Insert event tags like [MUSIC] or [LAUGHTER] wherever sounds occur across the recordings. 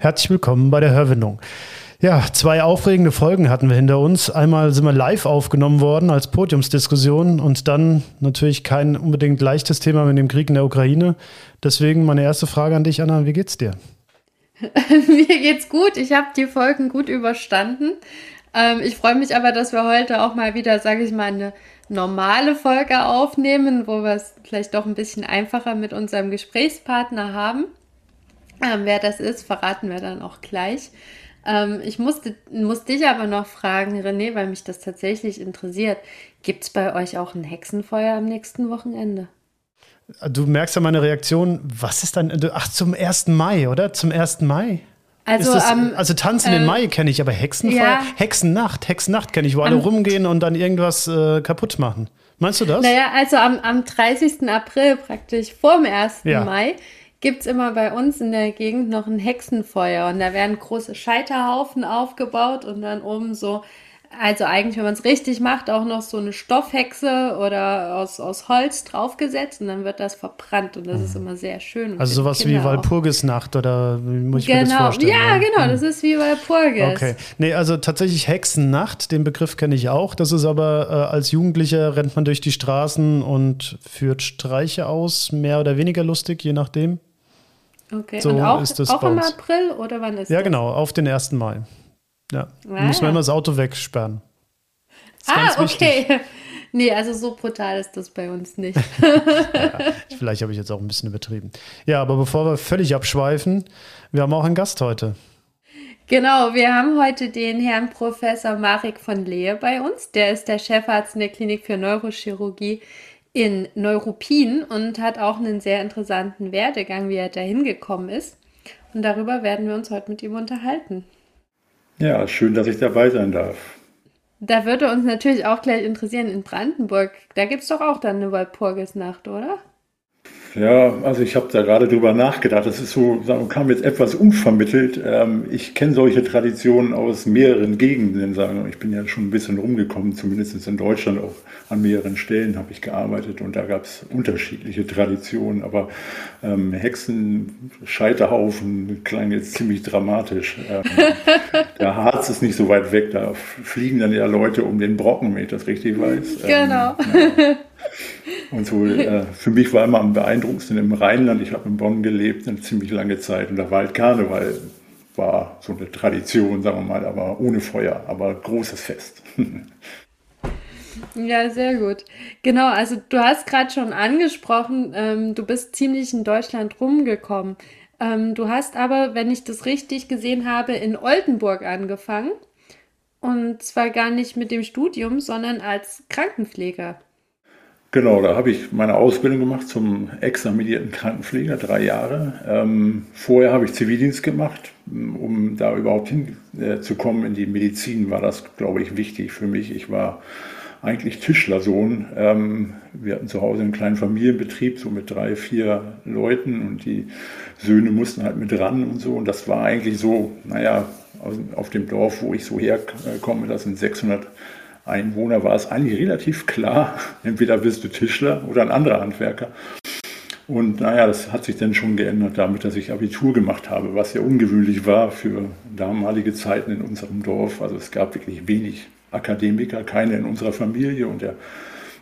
Herzlich willkommen bei der Hörwindung. Ja, zwei aufregende Folgen hatten wir hinter uns. Einmal sind wir live aufgenommen worden als Podiumsdiskussion und dann natürlich kein unbedingt leichtes Thema mit dem Krieg in der Ukraine. Deswegen meine erste Frage an dich, Anna, wie geht's dir? [LAUGHS] Mir geht's gut. Ich habe die Folgen gut überstanden. Ähm, ich freue mich aber, dass wir heute auch mal wieder, sage ich mal, eine normale Folge aufnehmen, wo wir es vielleicht doch ein bisschen einfacher mit unserem Gesprächspartner haben. Ähm, wer das ist, verraten wir dann auch gleich. Ähm, ich musste, muss dich aber noch fragen, René, weil mich das tatsächlich interessiert. Gibt es bei euch auch ein Hexenfeuer am nächsten Wochenende? Du merkst ja meine Reaktion. Was ist dann? Ach, zum 1. Mai, oder? Zum 1. Mai? Also, das, um, also Tanz in den äh, Mai kenne ich, aber Hexenfeuer, ja, Hexennacht, Hexennacht kenne ich, wo alle rumgehen und dann irgendwas äh, kaputt machen. Meinst du das? Naja, also am, am 30. April praktisch vor dem 1. Ja. Mai gibt es immer bei uns in der Gegend noch ein Hexenfeuer und da werden große Scheiterhaufen aufgebaut und dann oben so, also eigentlich, wenn man es richtig macht, auch noch so eine Stoffhexe oder aus, aus Holz draufgesetzt und dann wird das verbrannt und das ist mhm. immer sehr schön. Also sowas wie Walpurgisnacht oder wie muss ich genau. mir das genau. vorstellen? Ja, genau, das ist wie Walpurgis. Okay. Nee, also tatsächlich Hexennacht, den Begriff kenne ich auch. Das ist aber äh, als Jugendlicher rennt man durch die Straßen und führt Streiche aus, mehr oder weniger lustig, je nachdem. Okay, so und auch, ist das auch im April oder wann ist ja, das? Ja, genau, auf den 1. Mai. Ja, ah, muss man immer das Auto wegsperren. ah, okay. [LAUGHS] Nee, also so brutal ist das bei uns nicht. [LAUGHS] ja, vielleicht habe ich jetzt auch ein bisschen übertrieben. Ja, aber bevor wir völlig abschweifen, wir haben auch einen Gast heute. Genau, wir haben heute den Herrn Professor Marek von Lehe bei uns. Der ist der Chefarzt in der Klinik für Neurochirurgie in Neuruppin und hat auch einen sehr interessanten Werdegang, wie er da hingekommen ist. Und darüber werden wir uns heute mit ihm unterhalten. Ja, schön, dass ich dabei sein darf. Da würde uns natürlich auch gleich interessieren, in Brandenburg, da gibt es doch auch dann eine Walpurgisnacht, oder? Ja, also ich habe da gerade drüber nachgedacht. Das ist so, kam jetzt etwas unvermittelt. Ähm, ich kenne solche Traditionen aus mehreren Gegenden. Ich bin ja schon ein bisschen rumgekommen, zumindest in Deutschland auch an mehreren Stellen habe ich gearbeitet und da gab es unterschiedliche Traditionen. Aber ähm, Hexen, Scheiterhaufen klang jetzt ziemlich dramatisch. Ähm, [LAUGHS] der Harz ist nicht so weit weg, da fliegen dann ja Leute um den Brocken, wenn ich das richtig weiß. Genau. Ähm, ja. Und so, äh, für mich war immer am beeindruckendsten im Rheinland. Ich habe in Bonn gelebt eine ziemlich lange Zeit und da war halt Karneval, war so eine Tradition, sagen wir mal, aber ohne Feuer, aber großes Fest. [LAUGHS] Ja, sehr gut. Genau, also du hast gerade schon angesprochen, ähm, du bist ziemlich in Deutschland rumgekommen. Ähm, du hast aber, wenn ich das richtig gesehen habe, in Oldenburg angefangen. Und zwar gar nicht mit dem Studium, sondern als Krankenpfleger. Genau, da habe ich meine Ausbildung gemacht zum examinierten Krankenpfleger, drei Jahre. Ähm, vorher habe ich Zivildienst gemacht, um da überhaupt hinzukommen äh, in die Medizin, war das, glaube ich, wichtig für mich. Ich war eigentlich Tischlersohn. Ähm, wir hatten zu Hause einen kleinen Familienbetrieb, so mit drei, vier Leuten und die Söhne mussten halt mit ran und so. Und das war eigentlich so, naja, auf dem Dorf, wo ich so herkomme, das sind 600 Einwohner, war es eigentlich relativ klar, [LAUGHS] entweder bist du Tischler oder ein anderer Handwerker. Und naja, das hat sich dann schon geändert damit, dass ich Abitur gemacht habe, was ja ungewöhnlich war für damalige Zeiten in unserem Dorf. Also es gab wirklich wenig Akademiker, keine in unserer Familie und er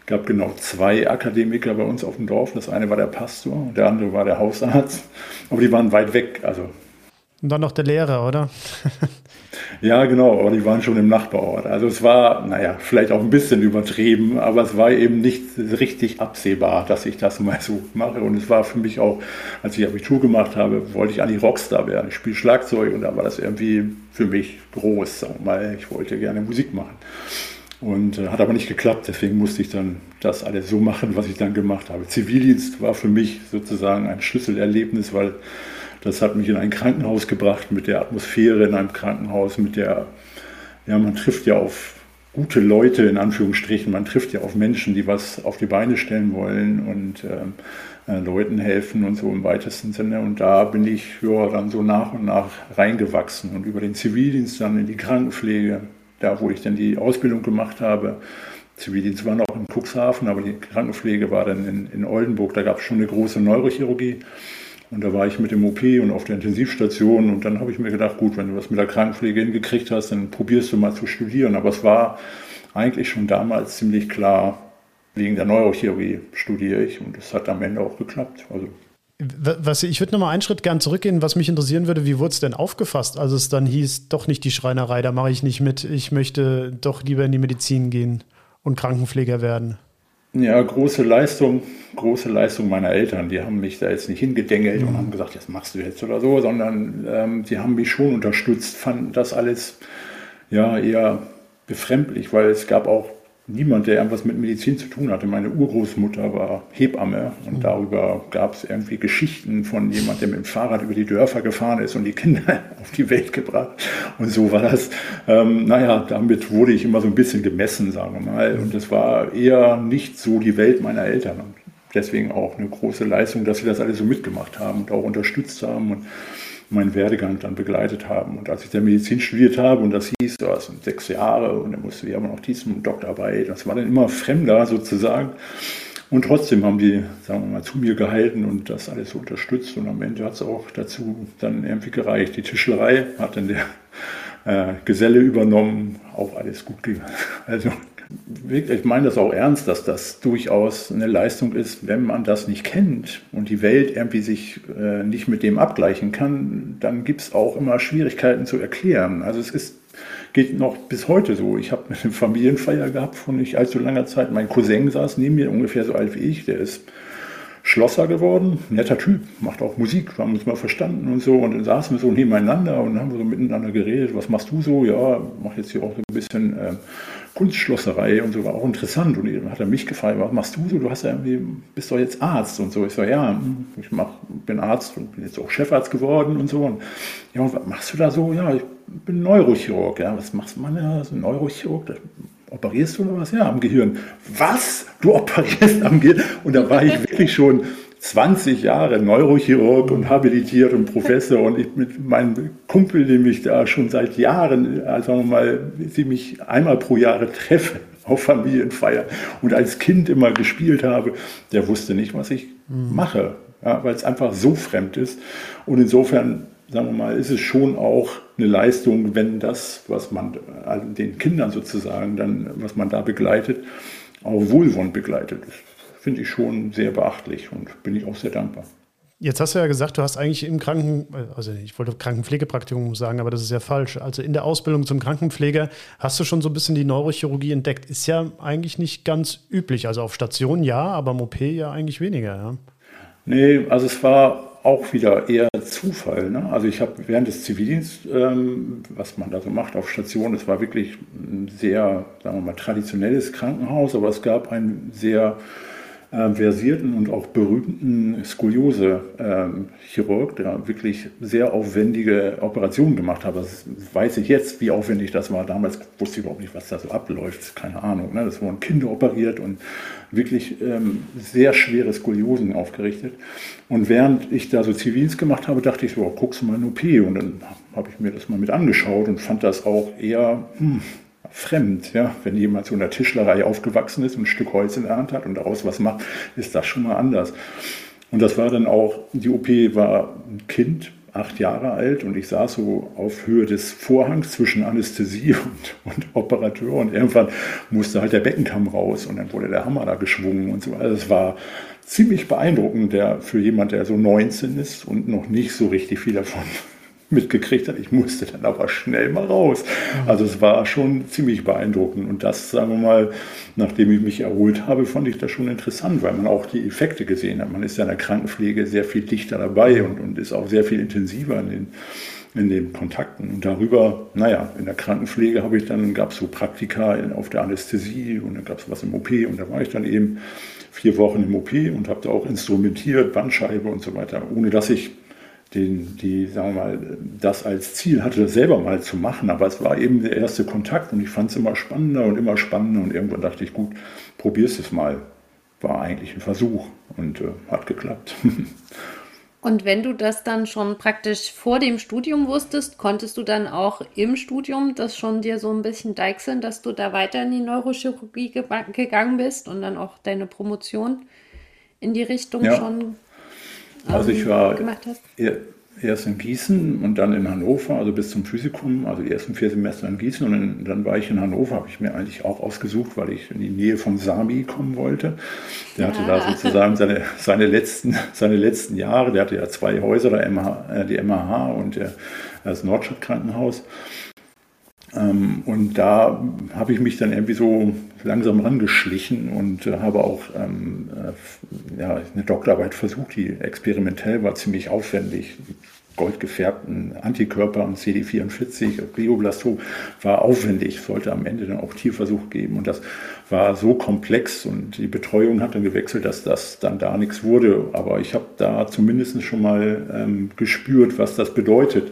gab genau zwei Akademiker bei uns auf dem Dorf. Das eine war der Pastor und der andere war der Hausarzt. Aber die waren weit weg. Also und dann noch der Lehrer, oder? [LAUGHS] ja, genau, aber die waren schon im Nachbarort. Also es war, naja, vielleicht auch ein bisschen übertrieben, aber es war eben nicht richtig absehbar, dass ich das mal so mache. Und es war für mich auch, als ich Abitur gemacht habe, wollte ich eigentlich Rockstar werden. Ich spiele Schlagzeug und da war das irgendwie für mich groß, sagen wir mal. Ich wollte gerne Musik machen. Und äh, hat aber nicht geklappt, deswegen musste ich dann das alles so machen, was ich dann gemacht habe. Zivildienst war für mich sozusagen ein Schlüsselerlebnis, weil Das hat mich in ein Krankenhaus gebracht mit der Atmosphäre in einem Krankenhaus, mit der, ja, man trifft ja auf gute Leute in Anführungsstrichen, man trifft ja auf Menschen, die was auf die Beine stellen wollen und äh, äh, Leuten helfen und so im weitesten Sinne. Und da bin ich ja, dann so nach und nach reingewachsen und über den Zivildienst dann in die Krankenpflege, da wo ich dann die Ausbildung gemacht habe. Zivildienst war noch in Cuxhaven, aber die Krankenpflege war dann in, in Oldenburg. Da gab es schon eine große Neurochirurgie. Und da war ich mit dem OP und auf der Intensivstation. Und dann habe ich mir gedacht, gut, wenn du was mit der Krankenpflege hingekriegt hast, dann probierst du mal zu studieren. Aber es war eigentlich schon damals ziemlich klar, wegen der Neurochirurgie studiere ich. Und es hat am Ende auch geklappt. Also was, ich würde nochmal einen Schritt gern zurückgehen. Was mich interessieren würde, wie wurde es denn aufgefasst, als es dann hieß, doch nicht die Schreinerei, da mache ich nicht mit, ich möchte doch lieber in die Medizin gehen und Krankenpfleger werden? Ja, große Leistung, große Leistung meiner Eltern. Die haben mich da jetzt nicht hingedengelt mhm. und haben gesagt, das machst du jetzt oder so, sondern ähm, die haben mich schon unterstützt, fanden das alles ja eher befremdlich, weil es gab auch niemand, der irgendwas mit Medizin zu tun hatte. Meine Urgroßmutter war Hebamme und mhm. darüber gab es irgendwie Geschichten von jemand, der mit dem Fahrrad über die Dörfer gefahren ist und die Kinder [LAUGHS] auf die Welt gebracht. Und so war das. Ähm, naja, damit wurde ich immer so ein bisschen gemessen, sagen wir mal. Und es war eher nicht so die Welt meiner Eltern. Und deswegen auch eine große Leistung, dass sie das alle so mitgemacht haben und auch unterstützt haben. Und meinen Werdegang dann begleitet haben. Und als ich dann Medizin studiert habe und das hieß, das sind sechs Jahre und dann musste ich aber noch diesen Doktorarbeit, das war dann immer fremder sozusagen. Und trotzdem haben die, sagen wir mal, zu mir gehalten und das alles unterstützt. Und am Ende hat es auch dazu dann irgendwie gereicht. Die Tischlerei hat dann der äh, Geselle übernommen, auch alles gut. [LAUGHS] Also ich meine das auch ernst, dass das durchaus eine Leistung ist, wenn man das nicht kennt und die Welt irgendwie sich äh, nicht mit dem abgleichen kann, dann gibt es auch immer Schwierigkeiten zu erklären. Also es ist, geht noch bis heute so. Ich habe eine Familienfeier gehabt von nicht allzu langer Zeit. Mein Cousin saß neben mir, ungefähr so alt wie ich, der ist Schlosser geworden, netter Typ, macht auch Musik, haben uns mal verstanden und so. Und dann saßen wir so nebeneinander und haben so miteinander geredet. Was machst du so? Ja, mach jetzt hier auch so ein bisschen äh, Kunstschlosserei und so, war auch interessant. Und dann hat er mich gefragt, was machst du so? Du hast ja irgendwie, bist doch jetzt Arzt und so. Ich so, ja, hm, ich mach, bin Arzt und bin jetzt auch Chefarzt geworden und so. Und ja, und was machst du da so? Ja, ich bin Neurochirurg. Ja, was machst man ja? So Neurochirurg? operierst du oder was? Ja, am Gehirn. Was? Du operierst am Gehirn? Und da war ich wirklich schon 20 Jahre Neurochirurg und habilitiert und Professor und ich mit meinem Kumpel, dem ich da schon seit Jahren, also mal, sie mich einmal pro Jahre treffe auf Familienfeier und als Kind immer gespielt habe, der wusste nicht, was ich mhm. mache, ja, weil es einfach so fremd ist. Und insofern, sagen wir mal, ist es schon auch eine Leistung, wenn das, was man den Kindern sozusagen dann, was man da begleitet, auch wohlwollend begleitet. Das finde ich schon sehr beachtlich und bin ich auch sehr dankbar. Jetzt hast du ja gesagt, du hast eigentlich im Kranken, also ich wollte Krankenpflegepraktikum sagen, aber das ist ja falsch. Also in der Ausbildung zum Krankenpfleger hast du schon so ein bisschen die Neurochirurgie entdeckt. Ist ja eigentlich nicht ganz üblich. Also auf Station ja, aber im OP ja eigentlich weniger. Ja. Nee, also es war auch wieder eher Zufall. Ne? Also ich habe während des Zivildienstes, ähm, was man da so macht auf Station, es war wirklich ein sehr, sagen wir mal, traditionelles Krankenhaus, aber es gab ein sehr äh, versierten und auch berühmten Skoliose-Chirurg, ähm, der wirklich sehr aufwendige Operationen gemacht hat. Das weiß ich jetzt, wie aufwendig das war. Damals wusste ich überhaupt nicht, was da so abläuft. Keine Ahnung. Ne? Das wurden Kinder operiert und wirklich ähm, sehr schwere Skoliosen aufgerichtet. Und während ich da so Zivildienst gemacht habe, dachte ich so, guckst du mal eine OP. Und dann habe ich mir das mal mit angeschaut und fand das auch eher, hm, fremd. Ja? Wenn jemand so in der Tischlerei aufgewachsen ist und ein Stück Holz in der Hand hat und daraus was macht, ist das schon mal anders. Und das war dann auch, die OP war ein Kind, acht Jahre alt und ich saß so auf Höhe des Vorhangs zwischen Anästhesie und, und Operateur und irgendwann musste halt der Beckenkamm raus und dann wurde der Hammer da geschwungen und so. Also es war ziemlich beeindruckend der, für jemand, der so 19 ist und noch nicht so richtig viel davon mitgekriegt hat. Ich musste dann aber schnell mal raus. Also es war schon ziemlich beeindruckend. Und das, sagen wir mal, nachdem ich mich erholt habe, fand ich das schon interessant, weil man auch die Effekte gesehen hat. Man ist ja in der Krankenpflege sehr viel dichter dabei und, und ist auch sehr viel intensiver in den, in den Kontakten. Und darüber, naja, in der Krankenpflege habe ich dann, gab es so Praktika auf der Anästhesie und dann gab es was im OP und da war ich dann eben vier Wochen im OP und habe da auch instrumentiert, Bandscheibe und so weiter, ohne dass ich den, die, sagen wir mal, das als Ziel hatte, das selber mal zu machen. Aber es war eben der erste Kontakt und ich fand es immer spannender und immer spannender und irgendwann dachte ich, gut, probier's es mal. War eigentlich ein Versuch und äh, hat geklappt. [LAUGHS] Und wenn du das dann schon praktisch vor dem Studium wusstest, konntest du dann auch im Studium das schon dir so ein bisschen deichseln, dass du da weiter in die Neurochirurgie gegangen bist und dann auch deine Promotion in die Richtung ja. schon also ich war gemacht hast? erst in Gießen und dann in Hannover, also bis zum Physikum, also die ersten vier Semester in Gießen und in, dann war ich in Hannover, habe ich mir eigentlich auch ausgesucht, weil ich in die Nähe von Sami kommen wollte. Der ja. hatte da sozusagen seine, seine, letzten, seine letzten Jahre, der hatte ja zwei Häuser, der MH, äh, die MH und der, das Nordstadtkrankenhaus. Ähm, und da habe ich mich dann irgendwie so langsam rangeschlichen und äh, habe auch ähm, äh, ja, eine Doktorarbeit versucht, die experimentell war, ziemlich aufwendig. Goldgefärbten Antikörper und CD44, Glioblastom war aufwendig, sollte am Ende dann auch Tierversuch geben. Und das war so komplex und die Betreuung hat dann gewechselt, dass das dann da nichts wurde. Aber ich habe da zumindest schon mal ähm, gespürt, was das bedeutet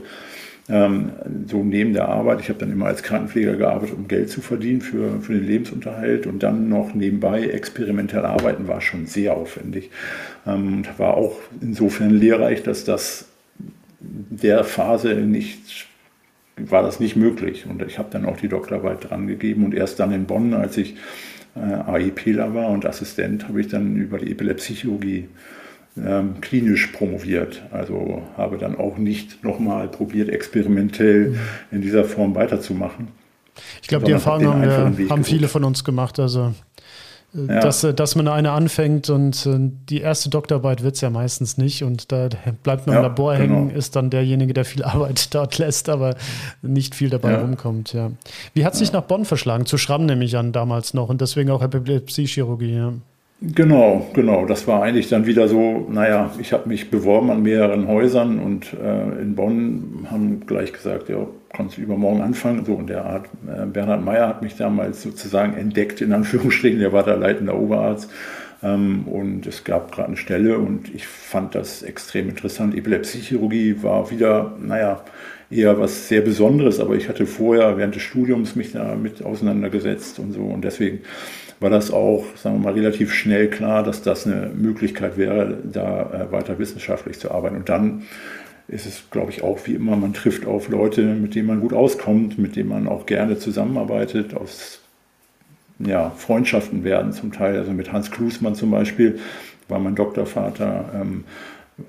ähm, so neben der Arbeit. Ich habe dann immer als Krankenpfleger gearbeitet, um Geld zu verdienen für, für den Lebensunterhalt und dann noch nebenbei experimentell arbeiten war schon sehr aufwendig. Ähm, und war auch insofern lehrreich, dass das der Phase nicht war das nicht möglich. Und ich habe dann auch die Doktorarbeit dran gegeben und erst dann in Bonn, als ich äh, AIPler war und Assistent, habe ich dann über die Epilepsiechirurgie ähm, klinisch promoviert. Also habe dann auch nicht nochmal probiert, experimentell in dieser Form weiterzumachen. Ich glaube, die Erfahrung haben, wir, haben viele von uns gemacht. Also, äh, ja. dass, äh, dass man eine anfängt und äh, die erste Doktorarbeit wird es ja meistens nicht und da bleibt man ja, im Labor genau. hängen, ist dann derjenige, der viel [LAUGHS] Arbeit dort lässt, aber nicht viel dabei ja. rumkommt. Ja. Wie hat sich nach Bonn verschlagen? Zu Schramm nehme ich an damals noch und deswegen auch Epilepsie-Chirurgie. Ja. Genau, genau. Das war eigentlich dann wieder so, naja, ich habe mich beworben an mehreren Häusern und äh, in Bonn haben gleich gesagt, ja, kannst du übermorgen anfangen. So, und der Art, äh, Bernhard Meyer hat mich damals sozusagen entdeckt, in Anführungsstrichen, der war der leitende Oberarzt. Ähm, und es gab gerade eine Stelle und ich fand das extrem interessant. Epilepsiechirurgie war wieder, naja, eher was sehr Besonderes, aber ich hatte vorher während des Studiums mich damit auseinandergesetzt und so und deswegen war das auch, sagen wir mal, relativ schnell klar, dass das eine Möglichkeit wäre, da äh, weiter wissenschaftlich zu arbeiten. Und dann ist es, glaube ich, auch wie immer, man trifft auf Leute, mit denen man gut auskommt, mit denen man auch gerne zusammenarbeitet, aus ja, Freundschaften werden zum Teil. Also mit Hans Klusmann zum Beispiel war mein Doktorvater. Ähm,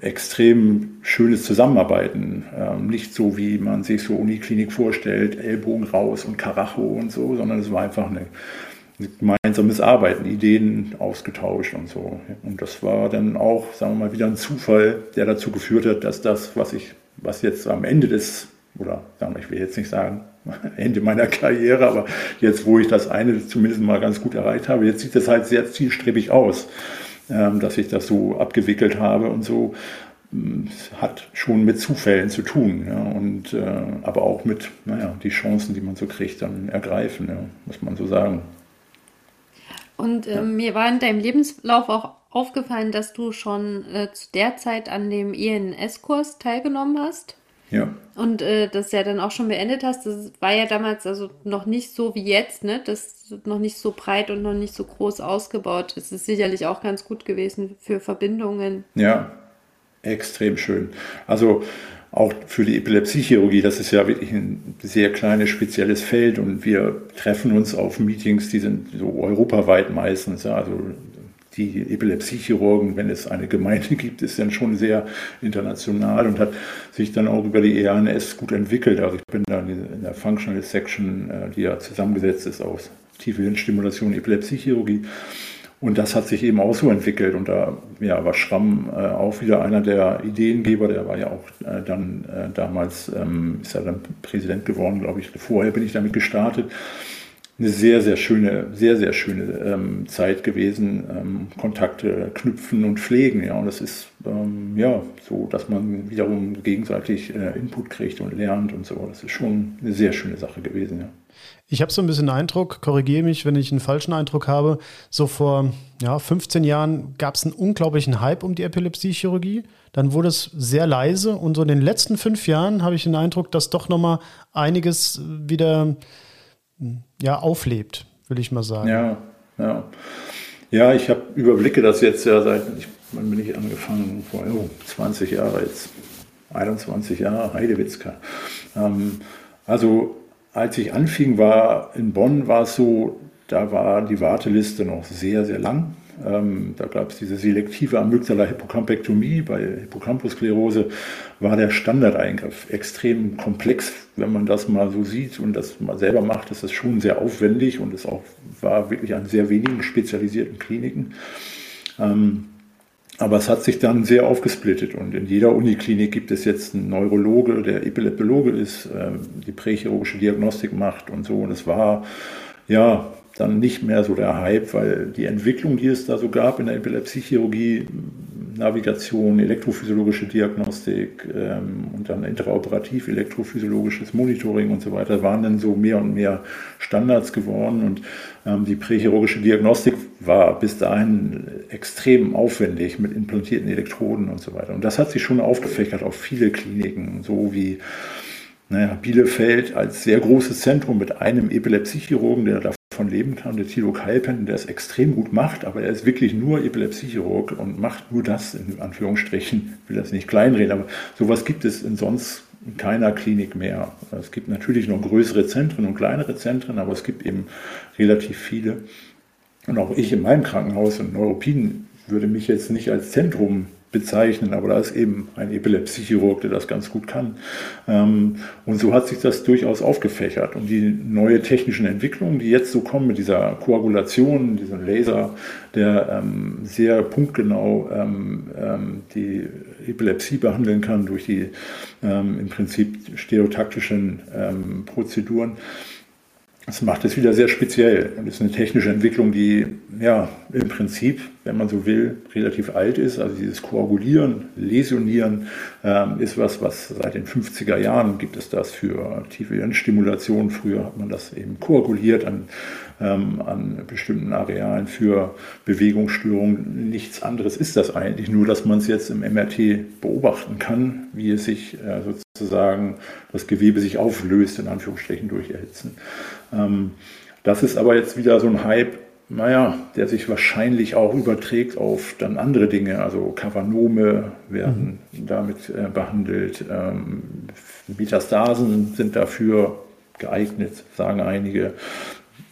extrem schönes Zusammenarbeiten. Ähm, nicht so, wie man sich so Uniklinik vorstellt, Ellbogen raus und Karacho und so, sondern es war einfach eine gemeinsames Arbeiten, Ideen ausgetauscht und so. Und das war dann auch, sagen wir mal, wieder ein Zufall, der dazu geführt hat, dass das, was ich, was jetzt am Ende des, oder sagen wir, ich will jetzt nicht sagen, [LAUGHS] Ende meiner Karriere, aber jetzt, wo ich das eine zumindest mal ganz gut erreicht habe, jetzt sieht das halt sehr zielstrebig aus, ähm, dass ich das so abgewickelt habe und so hm, hat schon mit Zufällen zu tun ja, und äh, aber auch mit naja die Chancen, die man so kriegt, dann ergreifen, ja, muss man so sagen. Und äh, mir war in deinem Lebenslauf auch aufgefallen, dass du schon äh, zu der Zeit an dem INS-Kurs teilgenommen hast. Ja. Und äh, das ja dann auch schon beendet hast. Das war ja damals also noch nicht so wie jetzt, ne? Das ist noch nicht so breit und noch nicht so groß ausgebaut. Es ist sicherlich auch ganz gut gewesen für Verbindungen. Ja, extrem schön. Also auch für die Epilepsiechirurgie, das ist ja wirklich ein sehr kleines, spezielles Feld und wir treffen uns auf Meetings, die sind so europaweit meistens. Ja, also die Epilepsiechirurgen, wenn es eine Gemeinde [LAUGHS] gibt, ist dann schon sehr international und hat sich dann auch über die EANS gut entwickelt. Also ich bin da in der Functional Section, äh, die ja zusammengesetzt ist aus tiefe Hirnstimulation, Epilepsiechirurgie. Und das hat sich eben auch so entwickelt. Und da ja, war Schramm äh, auch wieder einer der Ideengeber. Der war ja auch äh, dann äh, damals, ähm, ist er dann Präsident geworden, glaube ich. Vorher bin ich damit gestartet. eine sehr, sehr schöne, sehr, sehr schöne ähm, Zeit gewesen. Ähm, Kontakte knüpfen und pflegen. Ja, und das ist ähm, ja so, dass man wiederum gegenseitig äh, Input kriegt und lernt und so. Das ist schon eine sehr schöne Sache gewesen. Ja. Ich habe so ein bisschen Eindruck, korrigiere mich, wenn ich einen falschen Eindruck habe. So vor ja, 15 Jahren gab es einen unglaublichen Hype um die Epilepsiechirurgie. Dann wurde es sehr leise und so in den letzten fünf Jahren habe ich den Eindruck, dass doch nochmal einiges wieder ja, auflebt, will ich mal sagen. Ja, ja. Ja, ich habe überblicke das jetzt ja seit, ich, wann bin ich angefangen? Vor oh, 20 Jahren jetzt, 21 Jahre, Heidewitzka. Ähm, also als ich anfing, war in Bonn war es so, da war die Warteliste noch sehr, sehr lang. Ähm, da gab es diese selektive Amygdala-Hippocampektomie. Bei Hippocampussklerose war der Standardeingriff extrem komplex. Wenn man das mal so sieht und das mal selber macht, ist das schon sehr aufwendig und es auch war wirklich an sehr wenigen spezialisierten Kliniken. Ähm, aber es hat sich dann sehr aufgesplittet und in jeder Uniklinik gibt es jetzt einen Neurologe, der Epileptologe ist, äh, die prächirurgische Diagnostik macht und so. Und es war ja dann nicht mehr so der Hype, weil die Entwicklung, die es da so gab in der Epilepsiechirurgie, Navigation, elektrophysiologische Diagnostik ähm, und dann interoperativ elektrophysiologisches Monitoring und so weiter, waren dann so mehr und mehr Standards geworden und ähm, die prächirurgische Diagnostik war bis dahin extrem aufwendig mit implantierten Elektroden und so weiter. Und das hat sich schon aufgefächert auf viele Kliniken, so wie naja, Bielefeld als sehr großes Zentrum mit einem Epilepsiechirurgen, der davon leben kann, der Thilo Kalpen, der es extrem gut macht, aber er ist wirklich nur Epilepsiechirurg und macht nur das, in Anführungsstrichen, ich will das nicht kleinreden, aber sowas gibt es in sonst keiner Klinik mehr. Es gibt natürlich noch größere Zentren und kleinere Zentren, aber es gibt eben relativ viele. Und auch ich in meinem Krankenhaus und Neuropin würde mich jetzt nicht als Zentrum bezeichnen, aber da ist eben ein Epilepsiechirurg, der das ganz gut kann. Ähm, und so hat sich das durchaus aufgefächert. Und die neue technischen Entwicklungen, die jetzt so kommen mit dieser Koagulation, diesem Laser, der ähm, sehr punktgenau ähm, die Epilepsie behandeln kann durch die im Prinzip stereotaktischen Prozeduren, das macht es wieder sehr speziell und ist eine technische Entwicklung, die ja im Prinzip, wenn man so will, relativ alt ist. Also dieses Koagulieren, Läsionieren ähm, ist was, was seit den 50er Jahren gibt es das für tiefe Hirnstimulation. Früher hat man das eben koaguliert an, ähm, an bestimmten Arealen für Bewegungsstörungen. Nichts anderes ist das eigentlich, nur dass man es jetzt im MRT beobachten kann, wie es sich äh, sozusagen das Gewebe sich auflöst, in Anführungsstrichen durch Erhitzen. Ähm, das ist aber jetzt wieder so ein Hype, naja, der sich wahrscheinlich auch überträgt auf dann andere Dinge. Also Kavanome werden mhm. damit äh, behandelt. Ähm, Metastasen sind dafür geeignet, sagen einige.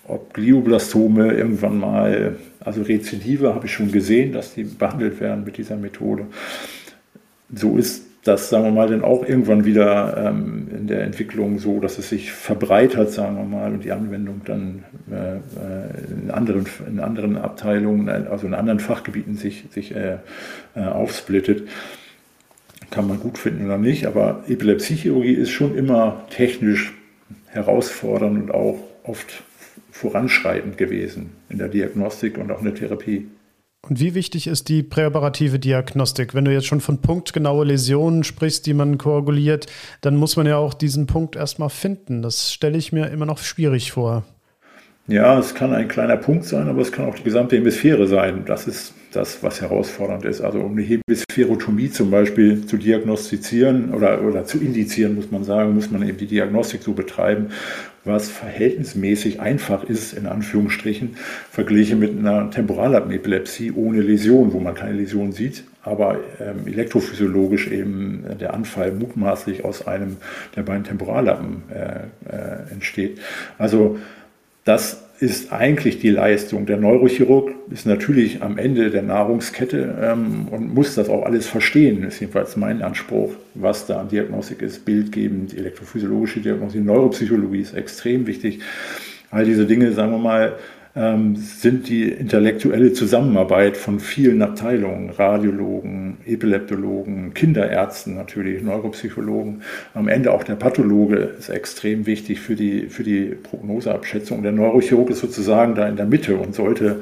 Ob Glioblastome irgendwann mal, also Rezidive habe ich schon gesehen, dass die behandelt werden mit dieser Methode. So ist das, sagen wir mal, dann auch irgendwann wieder ähm, in der Entwicklung so, dass es sich verbreitert, sagen wir mal, und die Anwendung dann äh, äh in, anderen, in anderen Abteilungen, also in anderen Fachgebieten sich, sich äh, äh, aufsplittet. Kann man gut finden oder nicht, aber Epilepsiechirurgie ist schon immer technisch herausfordernd und auch oft voranschreitend gewesen in der Diagnostik und auch in der Therapie. Und wie wichtig ist die präoperative Diagnostik? Wenn du jetzt schon von punktgenaue Läsionen sprichst, die man koaguliert, dann muss man ja auch diesen Punkt erstmal finden. Das stelle ich mir immer noch schwierig vor. Ja, es kann ein kleiner Punkt sein, aber es kann auch die gesamte Hemisphäre sein. Das ist das, was herausfordernd ist. Also um eine Hemispherotomie zum Beispiel zu diagnostizieren oder, oder zu indizieren, muss man sagen, muss man eben die Diagnostik so betreiben, was verhältnismäßig einfach ist, in Anführungsstrichen, verglichen mit einer Temporalappen-Epilepsie ohne Läsion, wo man keine Läsion sieht, aber ähm, elektrophysiologisch eben der Anfall mutmaßlich aus einem der beiden Temporallappen äh, äh, entsteht. Also das ist eigentlich die Leistung. Der Neurochirurg ist natürlich am Ende der Nahrungskette ähm, und muss das auch alles verstehen. Das ist jedenfalls mein Anspruch, was da an Diagnostik ist, bildgebend, elektrophysiologische Diagnostik, Neuropsychologie ist extrem wichtig. All diese Dinge, sagen wir mal, ähm, sind die intellektuelle Zusammenarbeit von vielen Abteilungen, Radiologen, Epileptologen, Kinderärzten natürlich, Neuropsychologen, am Ende auch der Pathologe ist extrem wichtig für die, für die Prognoseabschätzung. Der Neurochirurg ist sozusagen da in der Mitte und sollte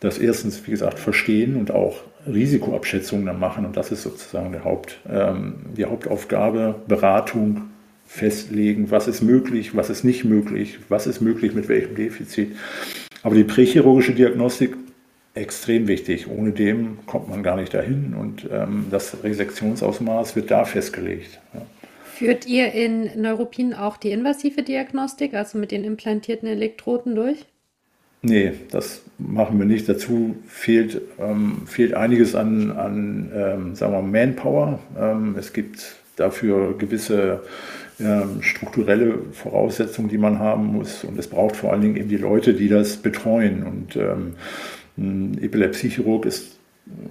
das erstens, wie gesagt, verstehen und auch Risikoabschätzungen dann machen. Und das ist sozusagen der Haupt, ähm, die Hauptaufgabe, Beratung, festlegen, was ist möglich, was ist nicht möglich, was ist möglich mit welchem Defizit. Aber die prächirurgische Diagnostik extrem wichtig. Ohne dem kommt man gar nicht dahin und ähm, das Resektionsausmaß wird da festgelegt. Ja. Führt ihr in Neuropin auch die invasive Diagnostik, also mit den implantierten Elektroden durch? Nee, das machen wir nicht. Dazu fehlt, ähm, fehlt einiges an, an ähm, sagen wir Manpower. Ähm, es gibt dafür gewisse ähm, strukturelle Voraussetzungen, die man haben muss. Und es braucht vor allen Dingen eben die Leute, die das betreuen. Und ähm, ein Epilepsiechirurg ist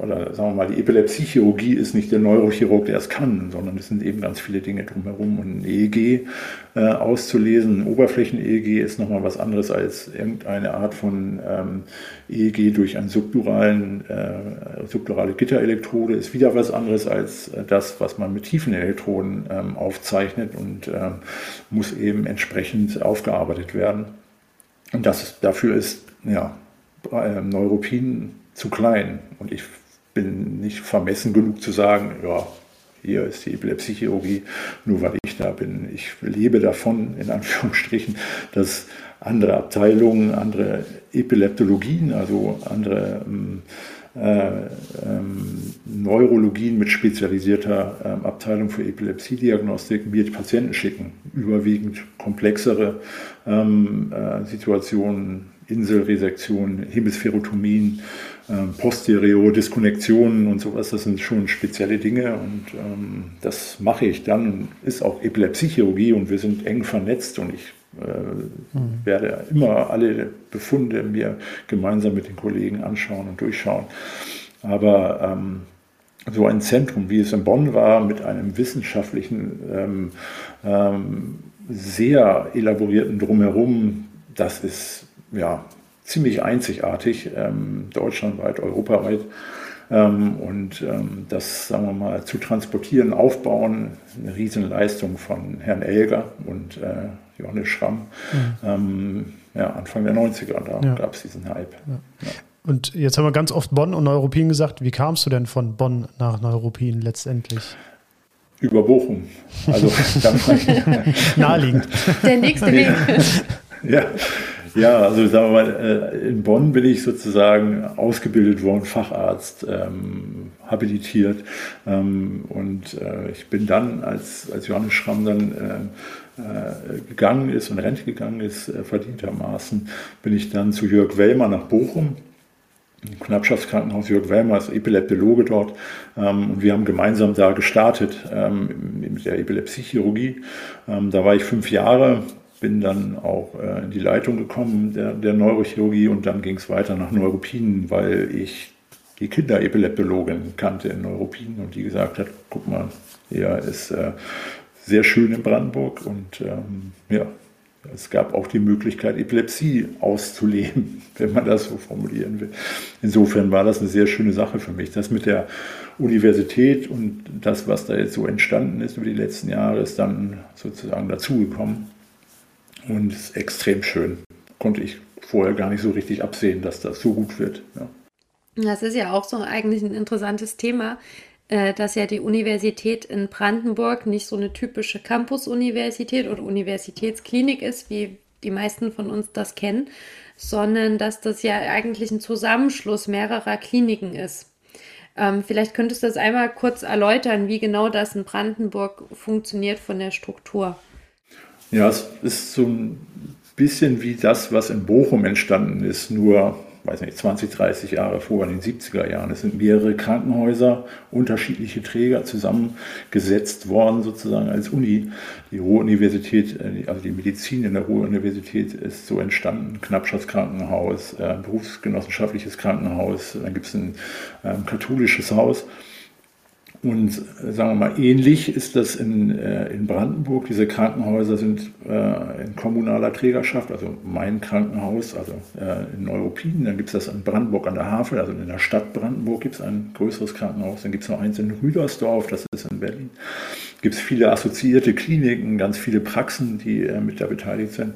oder sagen wir mal, die Epilepsiechirurgie ist nicht der Neurochirurg, der es kann, sondern es sind eben ganz viele Dinge drumherum. Und ein EEG äh, auszulesen, ein Oberflächen-EEG ist nochmal was anderes als irgendeine Art von ähm, EEG durch subduralen, äh, subdurale Gitterelektrode, ist wieder was anderes als äh, das, was man mit tiefen Elektroden ähm, aufzeichnet und ähm, muss eben entsprechend aufgearbeitet werden. Und das dafür ist ja, äh, Neuropin zu klein. Und ich bin nicht vermessen genug zu sagen, ja, hier ist die Epilepsiechirurgie, nur weil ich da bin. Ich lebe davon, in [LAUGHS] Anführungsstrichen, dass andere Abteilungen, andere Epileptologien, also andere ähm, äh, ähm, Neurologien mit spezialisierter ähm, Abteilung für Epilepsiediagnostik mir die Patienten schicken. Überwiegend komplexere ähm, äh, Situationen, Inselresektionen, Hemispherotomien, ähm, Posterior-Diskonnektionen und sowas, das sind schon spezielle Dinge und ähm, das mache ich dann. Ist auch Epilepsiechirurgie und wir sind eng vernetzt und ich äh, mhm. werde immer alle Befunde mir gemeinsam mit den Kollegen anschauen und durchschauen. Aber ähm, so ein Zentrum, wie es in Bonn war, mit einem wissenschaftlichen, ähm, ähm, sehr elaborierten Drumherum, das ist ja ziemlich einzigartig, ähm, deutschlandweit, europaweit. Ähm, und ähm, das, sagen wir mal, zu transportieren, aufbauen, eine Riesenleistung von Herrn Elger und äh, Johannes Schramm. Mhm. Ähm, ja, Anfang der 90er, da ja. gab es diesen Hype. Ja. Ja. Und jetzt haben wir ganz oft Bonn und Neuruppin gesagt. Wie kamst du denn von Bonn nach Neuruppin letztendlich? Über Bochum. Also [LAUGHS] naheliegend. Der nächste Weg. ja, ja, also sagen wir mal, äh, in Bonn bin ich sozusagen ausgebildet worden, Facharzt, ähm, habilitiert. Ähm, und äh, ich bin dann, als, als Johannes Schramm dann äh, äh, gegangen ist und Rente gegangen ist, äh, verdientermaßen, bin ich dann zu Jörg Wellmer nach Bochum. Im Knappschaftskrankenhaus Jörg Wellmer ist Epileptologe dort ähm, und wir haben gemeinsam da gestartet ähm, mit der Epilepsiechirurgie. Ähm, da war ich fünf Jahre, bin dann auch äh, in die Leitung gekommen der, der Neurochirurgie und dann ging es weiter nach Neuropinen, weil ich die Kinderepileptologin kannte in Neuropinen und die gesagt hat, guck mal, hier ist äh, sehr schön in Brandenburg und ähm, ja, es gab auch die Möglichkeit, Epilepsie auszuleben, [LAUGHS] wenn man das so formulieren will. Insofern war das eine sehr schöne Sache für mich. Das mit der Universität und das, was da jetzt so entstanden ist über die letzten Jahre, ist dann sozusagen dazugekommen. Und ist extrem schön. Konnte ich vorher gar nicht so richtig absehen, dass das so gut wird. Ja. Das ist ja auch so eigentlich ein interessantes Thema, äh, dass ja die Universität in Brandenburg nicht so eine typische Campus-Universität oder Universitätsklinik ist, wie die meisten von uns das kennen, sondern dass das ja eigentlich ein Zusammenschluss mehrerer Kliniken ist. Ähm, vielleicht könntest du das einmal kurz erläutern, wie genau das in Brandenburg funktioniert von der Struktur. Ja, es ist so ein bisschen wie das, was in Bochum entstanden ist, nur weiß nicht, 20, 30 Jahre vor, in den 70er Jahren. Es sind mehrere Krankenhäuser, unterschiedliche Träger zusammengesetzt worden, sozusagen als Uni. Die Ruhr-Universität, äh, also die Medizin in der Ruhr-Universität ist so entstanden. Knappschaftskrankenhaus, äh, berufsgenossenschaftliches Krankenhaus, dann gibt es ein ähm, katholisches Haus. Und sagen wir mal, ähnlich ist das in, äh, in Brandenburg. Diese Krankenhäuser sind äh, in kommunaler Trägerschaft, also mein Krankenhaus, also äh, in Neuruppin. Dann gibt es das in Brandenburg an der Havel, also in der Stadt Brandenburg gibt es ein größeres Krankenhaus. Dann gibt es noch eins in Rüdersdorf, das ist in Berlin. Gibt es viele assoziierte Kliniken, ganz viele Praxen, die mit da beteiligt sind.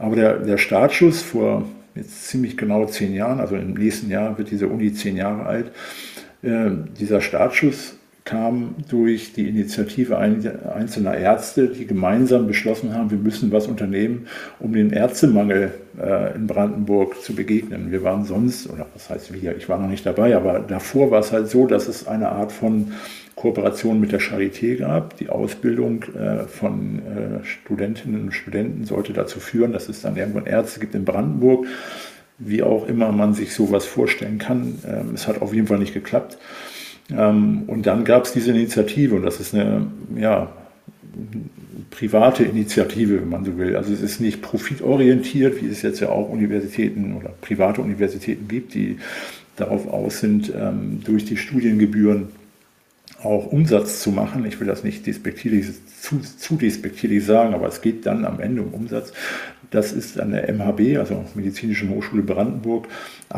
Aber der, der Startschuss vor jetzt ziemlich genau zehn Jahren, also im nächsten Jahr wird diese Uni zehn Jahre alt, dieser Startschuss kam durch die Initiative einzelner Ärzte, die gemeinsam beschlossen haben, wir müssen was unternehmen, um dem Ärztemangel äh, in Brandenburg zu begegnen. Wir waren sonst, oder was heißt wir, ich war noch nicht dabei, aber davor war es halt so, dass es eine Art von Kooperation mit der Charité gab. Die Ausbildung äh, von äh, Studentinnen und Studenten sollte dazu führen, dass es dann irgendwann Ärzte gibt in Brandenburg, wie auch immer man sich sowas vorstellen kann. Ähm, es hat auf jeden Fall nicht geklappt. Ähm, und dann gab es diese Initiative und das ist eine ja, private Initiative, wenn man so will. Also es ist nicht profitorientiert, wie es jetzt ja auch Universitäten oder private Universitäten gibt, die darauf aus sind, ähm, durch die Studiengebühren auch Umsatz zu machen. Ich will das nicht despektierlich, zu, zu despektierlich sagen, aber es geht dann am Ende um Umsatz. Das ist an der MHB, also Medizinische Hochschule Brandenburg,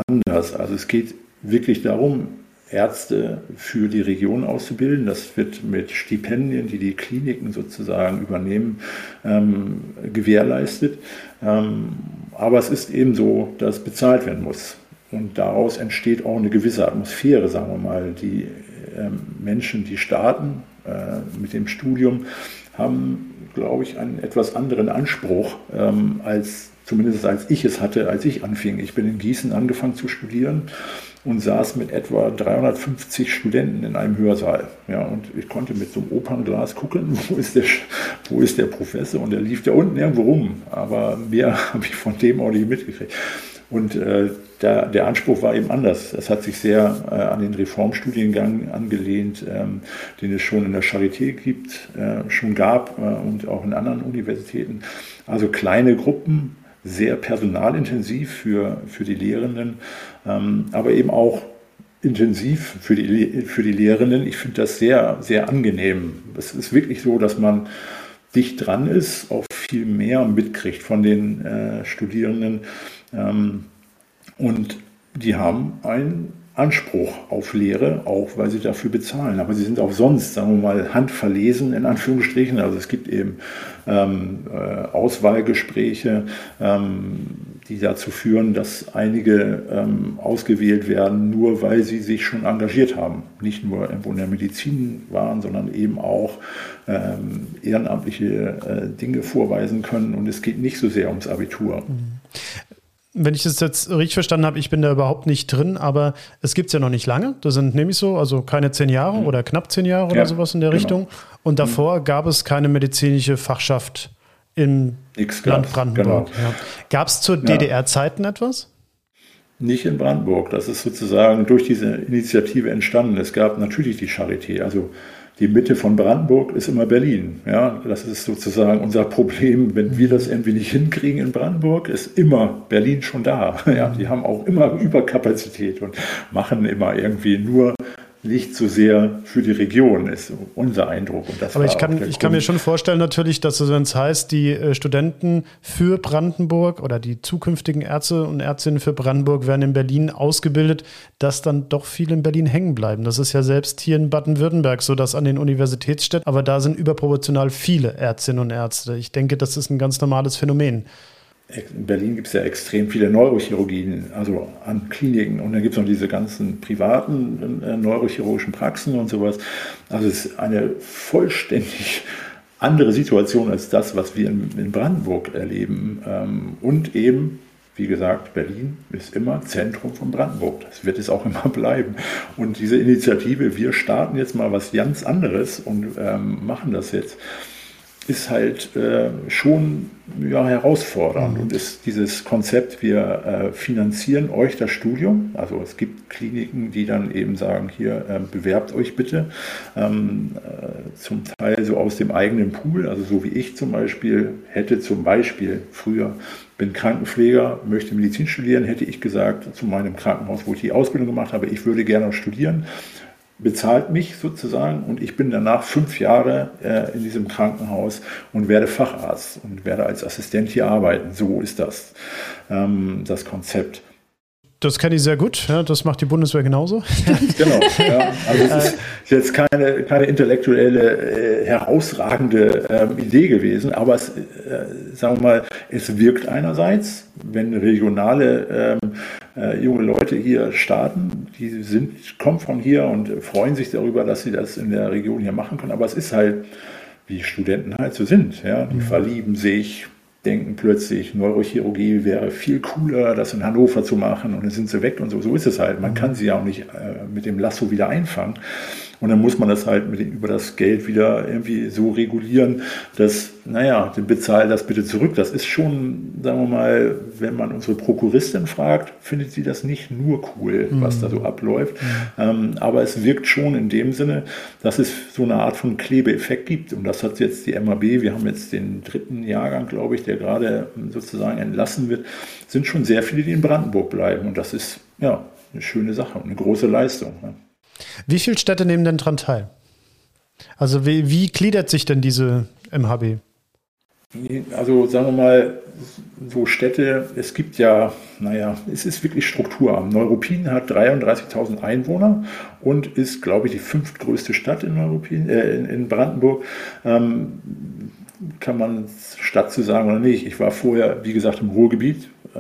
anders. Also es geht wirklich darum, Ärzte für die Region auszubilden. Das wird mit Stipendien, die die Kliniken sozusagen übernehmen, ähm, gewährleistet. Ähm, aber es ist eben so, dass bezahlt werden muss. Und daraus entsteht auch eine gewisse Atmosphäre, sagen wir mal. Die ähm, Menschen, die starten äh, mit dem Studium, haben, glaube ich, einen etwas anderen Anspruch ähm, als zumindest als ich es hatte, als ich anfing. Ich bin in Gießen angefangen zu studieren und saß mit etwa 350 Studenten in einem Hörsaal. Ja, und ich konnte mit so einem Opernglas gucken, [LAUGHS] wo ist der, wo ist der Professor und der lief da unten irgendwo rum. Aber mehr [LAUGHS] habe ich von dem auch nicht mitgekriegt. Und äh, der, der Anspruch war eben anders. Es hat sich sehr äh, an den Reformstudiengang angelehnt, ähm, den es schon in der Charité gibt, äh, schon gab äh, und auch in anderen Universitäten. Also kleine Gruppen, sehr personalintensiv für, für die Lehrenden, ähm, aber eben auch intensiv für die, für die Lehrenden. Ich finde das sehr, sehr angenehm. Es ist wirklich so, dass man dicht dran ist, auch viel mehr mitkriegt von den äh, Studierenden. Ähm, und die haben einen Anspruch auf Lehre, auch weil sie dafür bezahlen. Aber sie sind auch sonst, sagen wir mal, handverlesen in Anführungsstrichen. Also es gibt eben ähm, äh, Auswahlgespräche, ähm, die dazu führen, dass einige ähm, ausgewählt werden, nur weil sie sich schon engagiert haben. Nicht nur irgendwo in der Medizin waren, sondern eben auch ähm, ehrenamtliche äh, Dinge vorweisen können. Und es geht nicht so sehr ums Abitur. Mhm wenn ich das jetzt richtig verstanden habe, ich bin da überhaupt nicht drin, aber es gibt es ja noch nicht lange. Das sind nämlich so, also keine zehn Jahre mhm. oder knapp zehn Jahre ja, oder sowas in der genau. Richtung. Und davor mhm. gab es keine medizinische Fachschaft im Land Brandenburg. Genau. Ja. Gab es zu DDR-Zeiten etwas? Nicht in Brandenburg. Das ist sozusagen durch diese Initiative entstanden. Es gab natürlich die Charité, also die Mitte von Brandenburg ist immer Berlin. Ja, das ist sozusagen unser Problem. Wenn wir das irgendwie nicht hinkriegen in Brandenburg, ist immer Berlin schon da. [LAUGHS] Ja, die haben auch immer Überkapazität und machen immer irgendwie nur nicht so sehr für die Region, ist unser Eindruck. Aber ich kann, ich kann mir schon vorstellen natürlich, dass wenn es heißt, die äh, Studenten für Brandenburg oder die zukünftigen Ärzte und Ärztinnen für Brandenburg werden in Berlin ausgebildet, dass dann doch viele in Berlin hängen bleiben. Das ist ja selbst hier in Baden-Württemberg so, dass an den Universitätsstädten, aber da sind überproportional viele Ärztinnen und Ärzte. Ich denke, das ist ein ganz normales Phänomen in Berlin gibt es ja extrem viele Neurochirurgien, also an Kliniken. Und dann gibt es noch diese ganzen privaten äh, neurochirurgischen Praxen und sowas. Also es ist eine vollständig andere Situation als das, was wir in, Brandenburg erleben. Ähm, und eben, wie gesagt, Berlin ist immer Zentrum von Brandenburg. Das wird es auch immer [LAUGHS] bleiben. Und diese Initiative, wir starten jetzt mal was ganz anderes und ähm, machen das jetzt ist halt äh, schon ja, herausfordernd mhm. und ist dieses Konzept, wir äh, finanzieren euch das Studium. Also es gibt Kliniken, die dann eben sagen, hier äh, bewerbt euch bitte. Ähm, äh, zum Teil so aus dem eigenen Pool, also so wie ich zum Beispiel hätte zum Beispiel früher bin Krankenpfleger, möchte Medizin studieren, hätte ich gesagt zu meinem Krankenhaus, wo ich die Ausbildung gemacht habe, ich würde gerne studieren bezahlt mich sozusagen und ich bin danach fünf Jahre äh, in diesem Krankenhaus und werde Facharzt und werde als Assistent hier arbeiten. So ist das, ähm, das Konzept. Das kenne ich sehr gut. Ja, das macht die Bundeswehr genauso. [LAUGHS] genau. Ja. Also es ist jetzt keine, keine intellektuelle, äh, herausragende ähm, Idee gewesen, aber es, äh, sagen wir mal, es wirkt einerseits, wenn regionale ähm, äh, junge Leute hier starten, die sind, kommen von hier und freuen sich darüber, dass sie das in der Region hier machen können. Aber es ist halt, wie Studenten halt so sind. Ja? Die mhm. verlieben sich, denken plötzlich, Neurochirurgie wäre viel cooler, das in Hannover zu machen und dann sind sie weg und so. So ist es halt. Man kann sie ja auch nicht äh, mit dem Lasso wieder einfangen. Und dann muss man das halt mit, über das Geld wieder irgendwie so regulieren, dass, naja, bezahlt das bitte zurück. Das ist schon, sagen wir mal, wenn man unsere Prokuristin fragt, findet sie das nicht nur cool, mhm. was da so abläuft. Mhm. Ähm, aber es wirkt schon in dem Sinne, dass es so eine Art von Klebeeffekt gibt. Und das hat jetzt die MAB, wir haben jetzt den dritten Jahrgang, glaube ich, der gerade sozusagen entlassen wird, sind schon sehr viele, die in Brandenburg bleiben. Und das ist, ja, eine schöne Sache und eine große Leistung. Ja. Wie viele Städte nehmen denn daran teil? Also wie, wie gliedert sich denn diese MHB? Also sagen wir mal, so Städte, es gibt ja, naja, es ist wirklich strukturarm. Neuruppin hat 33.000 Einwohner und ist, glaube ich, die fünftgrößte Stadt in, Neuruppin, äh, in Brandenburg. Ähm, kann man Stadt zu sagen oder nicht. Ich war vorher, wie gesagt, im Ruhrgebiet, äh,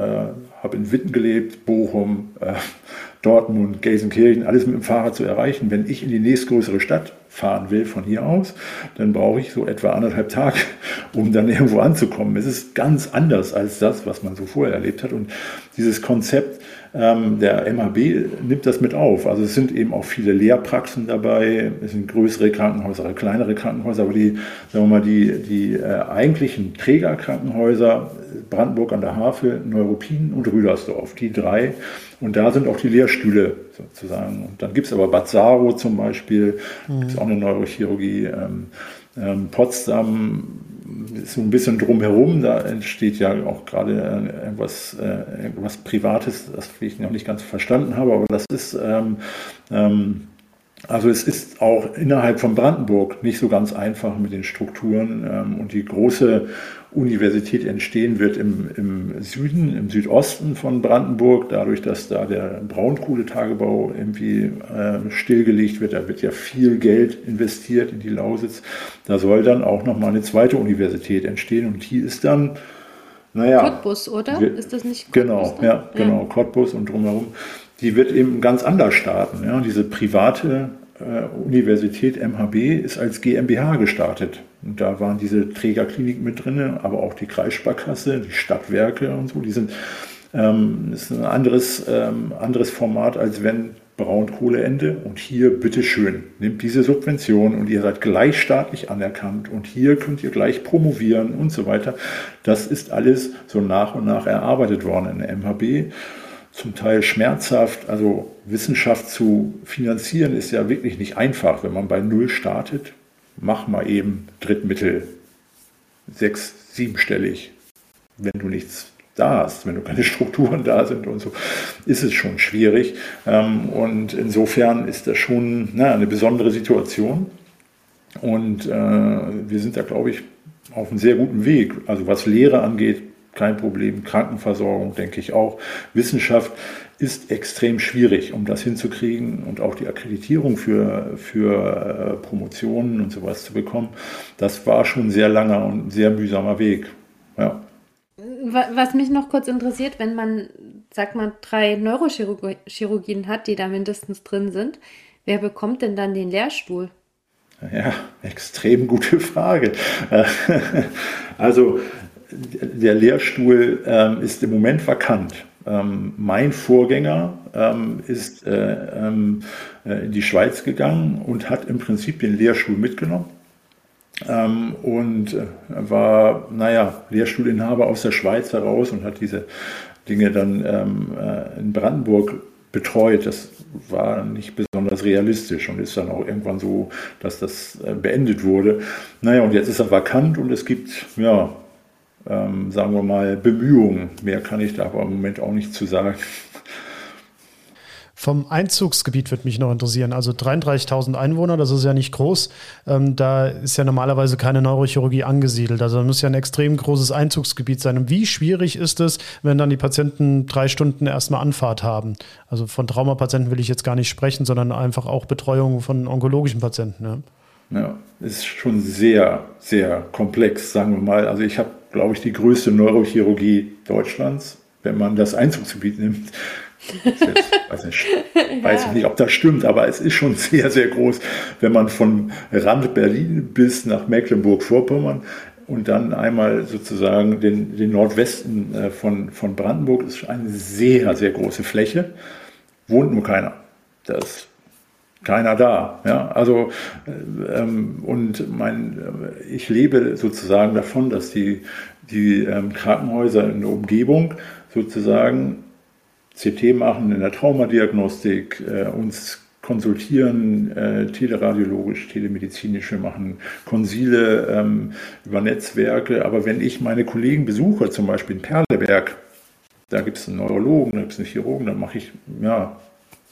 habe in Witten gelebt, Bochum, äh, Dortmund, Gelsenkirchen, alles mit dem Fahrrad zu erreichen. Wenn ich in die nächstgrößere Stadt fahren will von hier aus, dann brauche ich so etwa anderthalb Tage, um dann irgendwo anzukommen. Es ist ganz anders als das, was man so vorher erlebt hat. Und dieses Konzept der MHB nimmt das mit auf. Also es sind eben auch viele Lehrpraxen dabei, es sind größere Krankenhäuser, kleinere Krankenhäuser, aber die, sagen wir mal, die, die äh, eigentlichen Trägerkrankenhäuser, Brandenburg an der Havel, Neuruppin und Rüdersdorf, die drei. Und da sind auch die Lehrstühle sozusagen. Und dann gibt es aber Bad Saro zum Beispiel, mhm. gibt es auch eine Neurochirurgie. Ähm, ähm, Potsdam so ein bisschen drumherum, da entsteht ja auch gerade etwas, äh, etwas Privates, das ich noch nicht ganz verstanden habe, aber das ist, ähm, ähm, also es ist auch innerhalb von Brandenburg nicht so ganz einfach mit den Strukturen ähm, und die große Universität entstehen wird im, im Süden, im Südosten von Brandenburg, dadurch, dass da der Braunkohletagebau irgendwie äh, stillgelegt wird. Da wird ja viel Geld investiert in die Lausitz. Da soll dann auch nochmal eine zweite Universität entstehen und die ist dann, naja. Cottbus, oder? Wird, ist das nicht Cottbus? Genau, ja, genau, Cottbus und drumherum. Die wird eben ganz anders starten. Ja. Diese private äh, Universität MHB ist als GmbH gestartet. Und da waren diese Trägerkliniken mit drin, aber auch die Kreissparkasse, die Stadtwerke und so. Die sind ähm, ist ein anderes, ähm, anderes Format, als wenn Braunkohleende und hier bitteschön, nehmt diese Subvention und ihr seid gleich staatlich anerkannt und hier könnt ihr gleich promovieren und so weiter. Das ist alles so nach und nach erarbeitet worden in der MHB zum Teil schmerzhaft. Also Wissenschaft zu finanzieren ist ja wirklich nicht einfach, wenn man bei Null startet. Mach mal eben Drittmittel sechs, siebenstellig, wenn du nichts da hast, wenn du keine [LAUGHS] Strukturen da sind und so, ist es schon schwierig. Ähm, und insofern ist das schon eine besondere Situation. Und äh, wir sind da, glaube ich, auf einem sehr guten Weg. Also was Lehre angeht, kein Problem. Krankenversorgung, denke ich auch. Wissenschaft ist extrem schwierig, um das hinzukriegen und auch die Akkreditierung für, für äh, Promotionen und sowas zu bekommen. Das war schon ein sehr langer und sehr mühsamer Weg. Ja. Was mich noch kurz interessiert, wenn man, sag mal, drei Neurochirurgien hat, die da mindestens drin sind, wer bekommt denn dann den Lehrstuhl? Ja, extrem gute Frage. [LAUGHS] Also der Lehrstuhl ähm, ist im Moment vakant. Ähm, mein Vorgänger ähm, ist äh, ähm, äh, in die Schweiz gegangen und hat im Prinzip den Lehrstuhl mitgenommen ähm, und äh, war, naja, Lehrstuhlinhaber aus der Schweiz heraus und hat diese Dinge dann ähm, äh, in Brandenburg betreut. Das war nicht besonders realistisch und ist dann auch irgendwann so, dass das äh, beendet wurde. Naja, und jetzt ist er vakant und es gibt, ja, ähm, sagen wir mal, Bemühungen. Mehr kann ich da aber im Moment auch nicht zu sagen. Vom Einzugsgebiet würde mich noch interessieren. Also 33.000 Einwohner, das ist ja nicht groß. Ähm, da ist ja normalerweise keine Neurochirurgie angesiedelt. Also da muss ja ein extrem großes Einzugsgebiet sein. Und wie schwierig ist es, wenn dann die Patienten drei Stunden erstmal Anfahrt haben? Also von Traumapatienten will ich jetzt gar nicht sprechen, sondern einfach auch Betreuung von onkologischen Patienten. Ja. Ja, ist schon sehr, sehr komplex, sagen wir mal. Also ich habe, glaube ich, die größte Neurochirurgie Deutschlands, wenn man das Einzugsgebiet nimmt. Jetzt, weiß, nicht, [LAUGHS] weiß ich nicht, ob das stimmt, aber es ist schon sehr, sehr groß, wenn man von Rand Berlin bis nach Mecklenburg-Vorpommern und dann einmal sozusagen den, den Nordwesten äh, von, von Brandenburg ist eine sehr, sehr große Fläche, wohnt nur keiner. Das keiner da. Ja, also ähm, und mein, ich lebe sozusagen davon, dass die, die ähm, Krankenhäuser in der Umgebung sozusagen CT machen in der Traumadiagnostik, äh, uns konsultieren, äh, teleradiologisch, telemedizinische machen, Konsile ähm, über Netzwerke. Aber wenn ich meine Kollegen besuche, zum Beispiel in Perleberg, da gibt es einen Neurologen, da gibt es einen Chirurgen, dann mache ich ja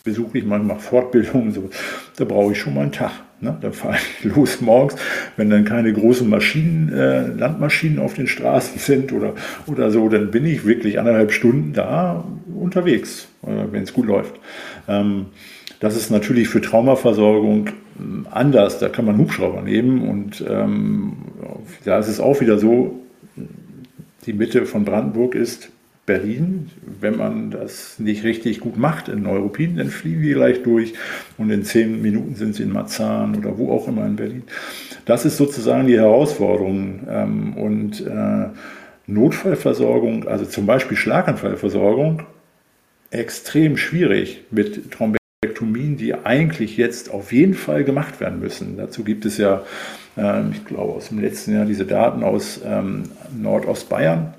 besuche ich manchmal Fortbildungen, so, da brauche ich schon mal einen Tag. Ne? Dann fahre ich [LAUGHS] los morgens, wenn dann keine großen Maschinen, äh, Landmaschinen auf den Straßen sind oder, oder so, dann bin ich wirklich anderthalb Stunden da unterwegs, äh, wenn es gut läuft. Ähm, das ist natürlich für Traumaversorgung ähm, anders. Da kann man Hubschrauber nehmen und ähm, da ist es auch wieder so, die Mitte von Brandenburg ist Berlin. Wenn man das nicht richtig gut macht in Neuruppin, dann fliegen die gleich durch und in zehn Minuten sind sie in Marzahn oder wo auch immer in Berlin. Das ist sozusagen die Herausforderung. Ähm, und äh, Notfallversorgung, also zum Beispiel Schlaganfallversorgung, extrem schwierig mit Thrombektomien, die eigentlich jetzt auf jeden Fall gemacht werden müssen. Dazu gibt es ja, ähm, ich glaube, aus dem letzten Jahr diese Daten aus ähm, Nordostbayern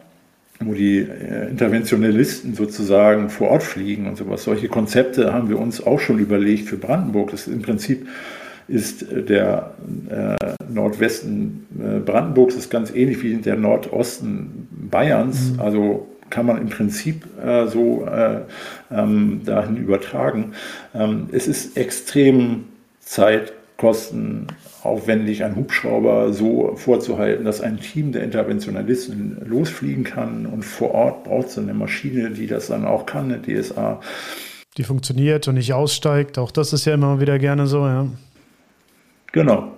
wo die äh, Interventionalisten sozusagen vor Ort fliegen und sowas. Solche Konzepte haben wir uns auch schon überlegt für Brandenburg. Das im Prinzip ist äh, der äh, Nordwesten äh, Brandenburgs ist ganz ähnlich wie der Nordosten Bayerns. Mhm. Also kann man im Prinzip äh, so äh, ähm, dahin übertragen. Ähm, es ist extrem Zeitkosten aufwendig, einen Hubschrauber so vorzuhalten, dass ein Team der Interventionalisten losfliegen kann und vor Ort braucht es eine Maschine, die das dann auch kann, eine DSA. Die funktioniert und nicht aussteigt, auch das ist ja immer wieder gerne so, ja. Genau.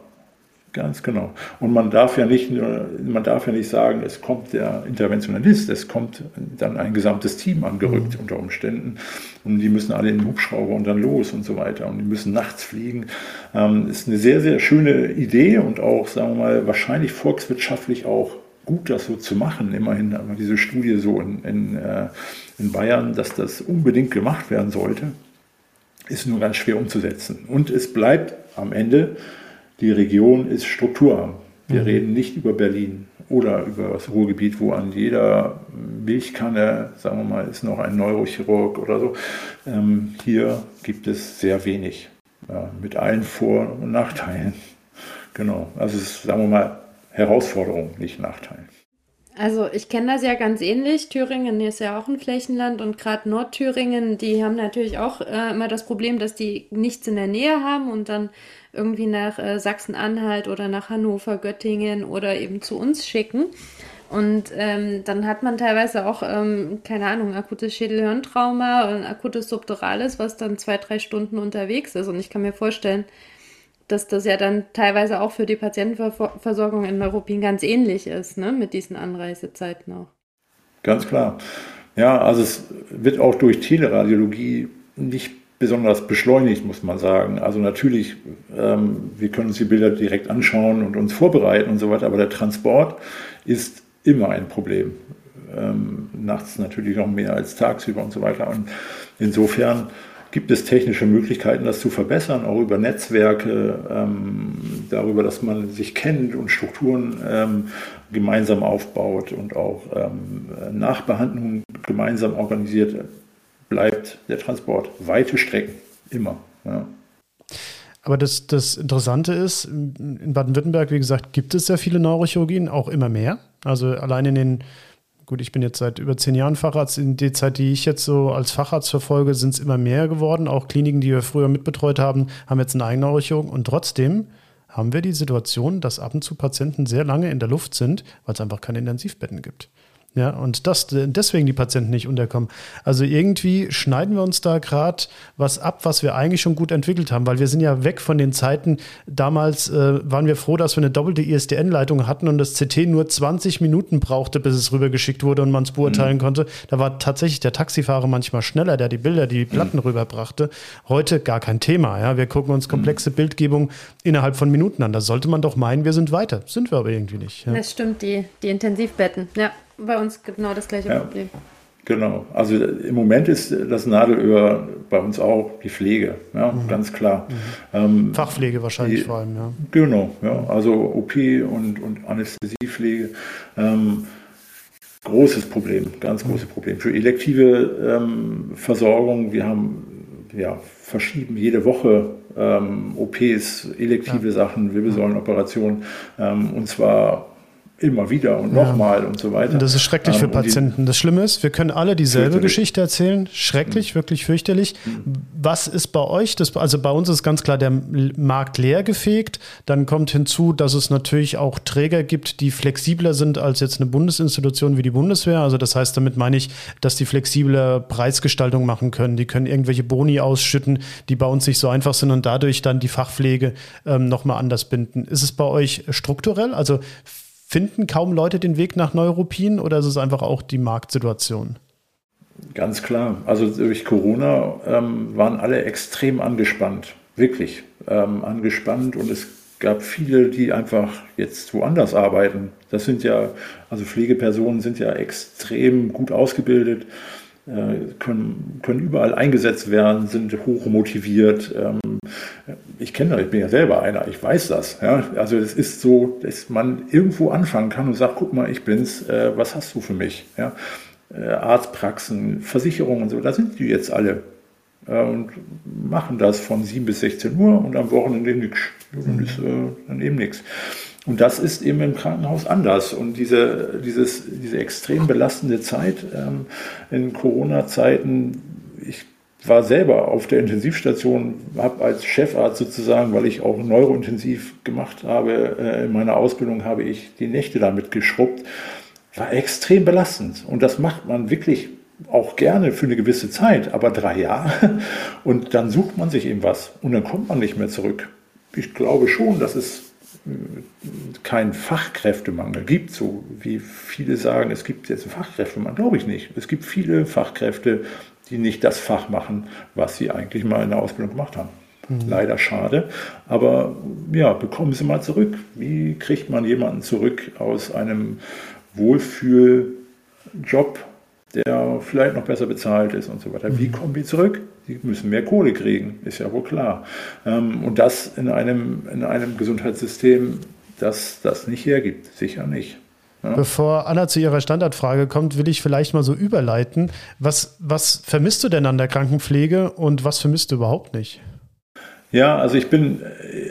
Ganz genau. Und man darf ja nicht, man darf ja nicht sagen, es kommt der Interventionalist, es kommt dann ein gesamtes Team angerückt mhm. unter Umständen und die müssen alle in den Hubschrauber und dann los und so weiter und die müssen nachts fliegen. Ähm, ist eine sehr, sehr schöne Idee und auch, sagen wir mal, wahrscheinlich volkswirtschaftlich auch gut, das so zu machen. Immerhin haben wir diese Studie so in, in, äh, in Bayern, dass das unbedingt gemacht werden sollte. Ist nur ganz schwer umzusetzen. Und es bleibt am Ende die Region ist strukturarm. Wir mhm. reden nicht über Berlin oder über das Ruhrgebiet, wo an jeder Milchkanne, sagen wir mal, ist noch ein Neurochirurg oder so. Ähm, hier gibt es sehr wenig, ja, mit allen Vor- und Nachteilen. [LAUGHS] Genau, also es ist, sagen wir mal, Herausforderung, nicht Nachteil. Also ich kenne das ja ganz ähnlich. Thüringen ist ja auch ein Flächenland und gerade Nordthüringen, die haben natürlich auch äh, immer das Problem, dass die nichts in der Nähe haben und dann irgendwie nach äh, Sachsen-Anhalt oder nach Hannover, Göttingen oder eben zu uns schicken. Und ähm, dann hat man teilweise auch, ähm, keine Ahnung, akutes Schädelhirntrauma und akutes Subdurales, was dann zwei, drei Stunden unterwegs ist. Und ich kann mir vorstellen, dass das ja dann teilweise auch für die Patientenversorgung in Neuruppin ganz ähnlich ist, ne, mit diesen Anreisezeiten auch. Ganz klar. Ja, also es wird auch durch Teleradiologie nicht besonders beschleunigt, muss man sagen. Also natürlich, ähm, wir können uns die Bilder direkt anschauen und uns vorbereiten und so weiter, aber der Transport ist immer ein Problem. Ähm, nachts natürlich noch mehr als tagsüber und so weiter. Und insofern gibt es technische Möglichkeiten, das zu verbessern, auch über Netzwerke, ähm, darüber, dass man sich kennt und Strukturen ähm, gemeinsam aufbaut und auch ähm, Nachbehandlungen gemeinsam organisiert, bleibt der Transport weite Strecken, immer. Ja. Aber das, das Interessante ist, in Baden-Württemberg, wie gesagt, gibt es sehr viele Neurochirurgien, auch immer mehr. Also allein in den gut, ich bin jetzt seit über zehn Jahren Facharzt. In der Zeit, die ich jetzt so als Facharzt verfolge, sind es immer mehr geworden. Auch Kliniken, die wir früher mitbetreut haben, haben jetzt eine eigene Neurochirurg. Und trotzdem haben wir die Situation, dass ab und zu Patienten sehr lange in der Luft sind, weil es einfach keine Intensivbetten gibt. Ja, und das, deswegen die Patienten nicht unterkommen. Also irgendwie schneiden wir uns da gerade was ab, was wir eigentlich schon gut entwickelt haben, weil wir sind ja weg von den Zeiten. Damals äh, waren wir froh, dass wir eine doppelte ISDN-Leitung hatten und das CT nur 20 Minuten brauchte, bis es rübergeschickt wurde und man es beurteilen mhm. konnte. Da war tatsächlich der Taxifahrer manchmal schneller, der die Bilder, die Platten mhm. rüberbrachte. Heute gar kein Thema. Ja? Wir gucken uns komplexe mhm. Bildgebung innerhalb von Minuten an. Da sollte man doch meinen, wir sind weiter. Sind wir aber irgendwie nicht. Ja? Das stimmt, die, die Intensivbetten, ja bei uns genau das gleiche ja, Problem. Genau. Also im Moment ist das Nadelöhr bei uns auch die Pflege, ja, mhm. ganz klar. Mhm. Ähm, Fachpflege wahrscheinlich die, vor allem, ja. Genau, ja. Also OP und, und Anästhesiepflege. Ähm, großes Problem, ganz mhm. großes Problem. Für elektive ähm, Versorgung, wir haben, ja, verschieben jede Woche ähm, OPs, elektive ja. Sachen, Wirbelsäulenoperationen, ähm, und zwar immer wieder und nochmal ja. und so weiter. Und das ist schrecklich ähm, für Patienten. Das Schlimme ist, wir können alle dieselbe Geschichte erzählen. Schrecklich, mhm. wirklich fürchterlich. Mhm. Was ist bei euch? Das, also bei uns ist ganz klar der Markt leer gefegt. Dann kommt hinzu, dass es natürlich auch Träger gibt, die flexibler sind als jetzt eine Bundesinstitution wie die Bundeswehr. Also das heißt, damit meine ich, dass die flexible Preisgestaltung machen können. Die können irgendwelche Boni ausschütten, die bei uns nicht so einfach sind und dadurch dann die Fachpflege ähm, nochmal anders binden. Ist es bei euch strukturell? Also Finden kaum Leute den Weg nach Neuropin oder ist es einfach auch die Marktsituation? Ganz klar. Also durch Corona ähm, waren alle extrem angespannt. Wirklich ähm, angespannt und es gab viele, die einfach jetzt woanders arbeiten. Das sind ja, also Pflegepersonen sind ja extrem gut ausgebildet können, können überall eingesetzt werden, sind hoch motiviert. Ähm, ich kenne das, ich bin ja selber einer, ich weiß das. Ja? Also es ist so, dass man irgendwo anfangen kann und sagt, guck mal, ich bin's, äh, was hast du für mich? Ja? Äh, Arztpraxen, Versicherungen und so, da sind die jetzt alle und machen das von 7 bis 16 Uhr und am Wochenende nichts. Dann ist dann eben nichts. Und das ist eben im Krankenhaus anders. Und diese, dieses, diese extrem belastende Zeit ähm, in Corona-Zeiten, ich war selber auf der Intensivstation, habe als Chefarzt sozusagen, weil ich auch neurointensiv gemacht habe, äh, in meiner Ausbildung habe ich die Nächte damit geschrubbt, war extrem belastend. Und das macht man wirklich auch gerne für eine gewisse Zeit, aber drei Jahre. [LAUGHS] Und dann sucht man sich eben was und dann kommt man nicht mehr zurück. Ich glaube schon, dass es keinen Fachkräftemangel gibt, so wie viele sagen, es gibt jetzt einen Fachkräftemangel, glaube ich nicht. Es gibt viele Fachkräfte, die nicht das Fach machen, was sie eigentlich mal in der Ausbildung gemacht haben. Mhm. Leider schade, aber ja, bekommen Sie mal zurück. Wie kriegt man jemanden zurück aus einem Wohlfühljob der vielleicht noch besser bezahlt ist und so weiter. Wie mhm. kommen die zurück? Die müssen mehr Kohle kriegen, ist ja wohl klar. Ähm, und das in einem, in einem Gesundheitssystem, das das nicht hergibt, sicher nicht. Ja. Bevor Anna zu ihrer Standardfrage kommt, will ich vielleicht mal so überleiten. Was, was vermisst du denn an der Krankenpflege und was vermisst du überhaupt nicht? Ja, also ich bin,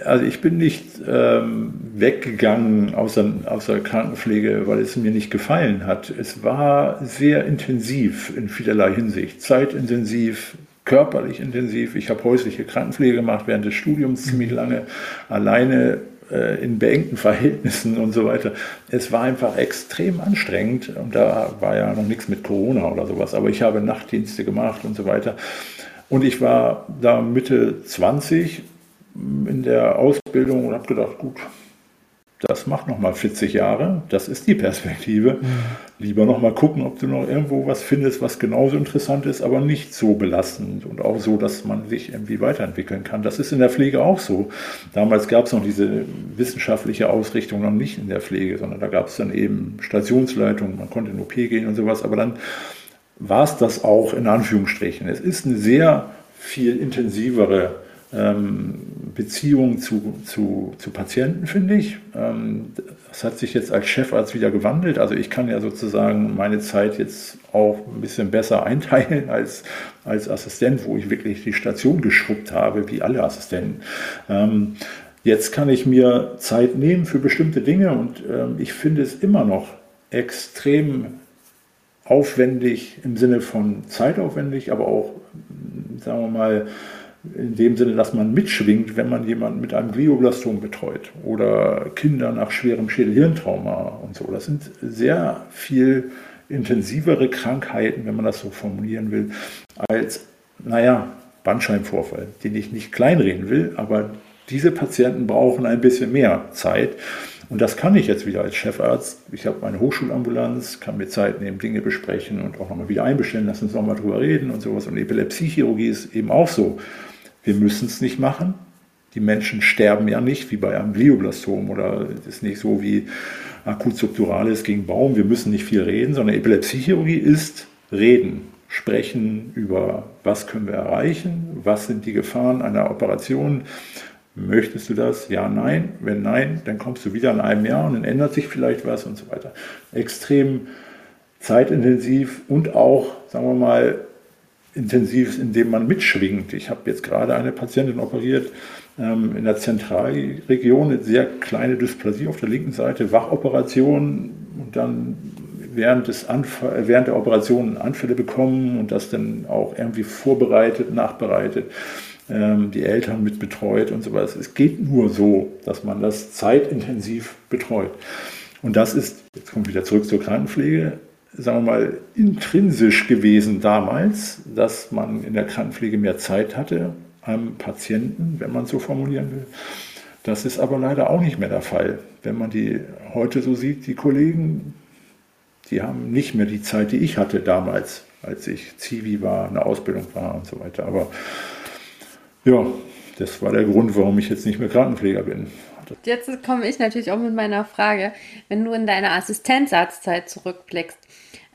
also ich bin nicht ähm, weggegangen aus der, aus der Krankenpflege, weil es mir nicht gefallen hat. Es war sehr intensiv in vielerlei Hinsicht, zeitintensiv, körperlich intensiv. Ich habe häusliche Krankenpflege gemacht während des Studiums ziemlich mhm. lange, alleine äh, in beengten Verhältnissen und so weiter. Es war einfach extrem anstrengend und da war ja noch nichts mit Corona oder sowas, aber ich habe Nachtdienste gemacht und so weiter. Und ich war da Mitte 20 in der Ausbildung und habe gedacht, gut, das macht noch mal 40 Jahre, das ist die Perspektive. Mhm. Lieber noch mal gucken, ob du noch irgendwo was findest, was genauso interessant ist, aber nicht so belastend und auch so, dass man sich irgendwie weiterentwickeln kann. Das ist in der Pflege auch so. Damals gab es noch diese wissenschaftliche Ausrichtung noch nicht in der Pflege, sondern da gab es dann eben Stationsleitung, man konnte in OP gehen und sowas, aber dann war es das auch in Anführungsstrichen. Es ist eine sehr viel intensivere ähm, Beziehung zu, zu, zu Patienten, finde ich. Ähm, das hat sich jetzt als Chefarzt wieder gewandelt. Also ich kann ja sozusagen meine Zeit jetzt auch ein bisschen besser einteilen als, als Assistent, wo ich wirklich die Station geschrubbt habe, wie alle Assistenten. Ähm, jetzt kann ich mir Zeit nehmen für bestimmte Dinge und ich finde es immer noch extrem aufwendig im Sinne von zeitaufwendig, aber auch, sagen wir mal, in dem Sinne, dass man mitschwingt, wenn man jemanden mit einem Glioblastom betreut oder Kinder nach schwerem Schädelhirntrauma und so. Das sind sehr viel intensivere Krankheiten, wenn man das so formulieren will, als, naja, Bandscheibenvorfall, den ich nicht kleinreden will, aber diese Patienten brauchen ein bisschen mehr Zeit. Und das kann ich jetzt wieder als Chefarzt. Ich habe meine Hochschulambulanz, kann mir Zeit nehmen, Dinge besprechen und auch nochmal wieder einbestellen, lass uns nochmal drüber reden und sowas. Und Epilepsiechirurgie ist eben auch so. Wir müssen es nicht machen. Die Menschen sterben ja nicht wie bei einem Glioblastom oder ist nicht so wie akut subdurales gegen Baum. Wir müssen nicht viel reden, sondern Epilepsiechirurgie ist reden, sprechen über, was können wir erreichen, was sind die Gefahren einer Operation. Möchtest du das? Ja, nein. Wenn nein, dann kommst du wieder in einem Jahr und dann ändert sich vielleicht was und so weiter. Extrem zeitintensiv und auch, sagen wir mal, intensiv, indem man mitschwingt. Ich habe jetzt gerade eine Patientin operiert ähm, in der Zentralregion, eine sehr kleine Dysplasie auf der linken Seite, Wachoperation und dann während, des Anfall, während der Operation Anfälle bekommen und das dann auch irgendwie vorbereitet, nachbereitet, ähm, die Eltern mit betreut und so weiter. Es geht nur so, dass man das zeitintensiv betreut. Und das ist, jetzt kommt wieder zurück zur Krankenpflege, sagen wir mal, intrinsisch gewesen damals, dass man in der Krankenpflege mehr Zeit hatte am Patienten, wenn man so formulieren will. Das ist aber leider auch nicht mehr der Fall. Wenn man die heute so sieht, die Kollegen, die haben nicht mehr die Zeit, die ich hatte damals, als ich Zivi war, eine Ausbildung war und so weiter. Aber ja, das war der Grund, warum ich jetzt nicht mehr Krankenpfleger bin. Jetzt komme ich natürlich auch mit meiner Frage. Wenn du in deine Assistenzarztzeit zurückblickst,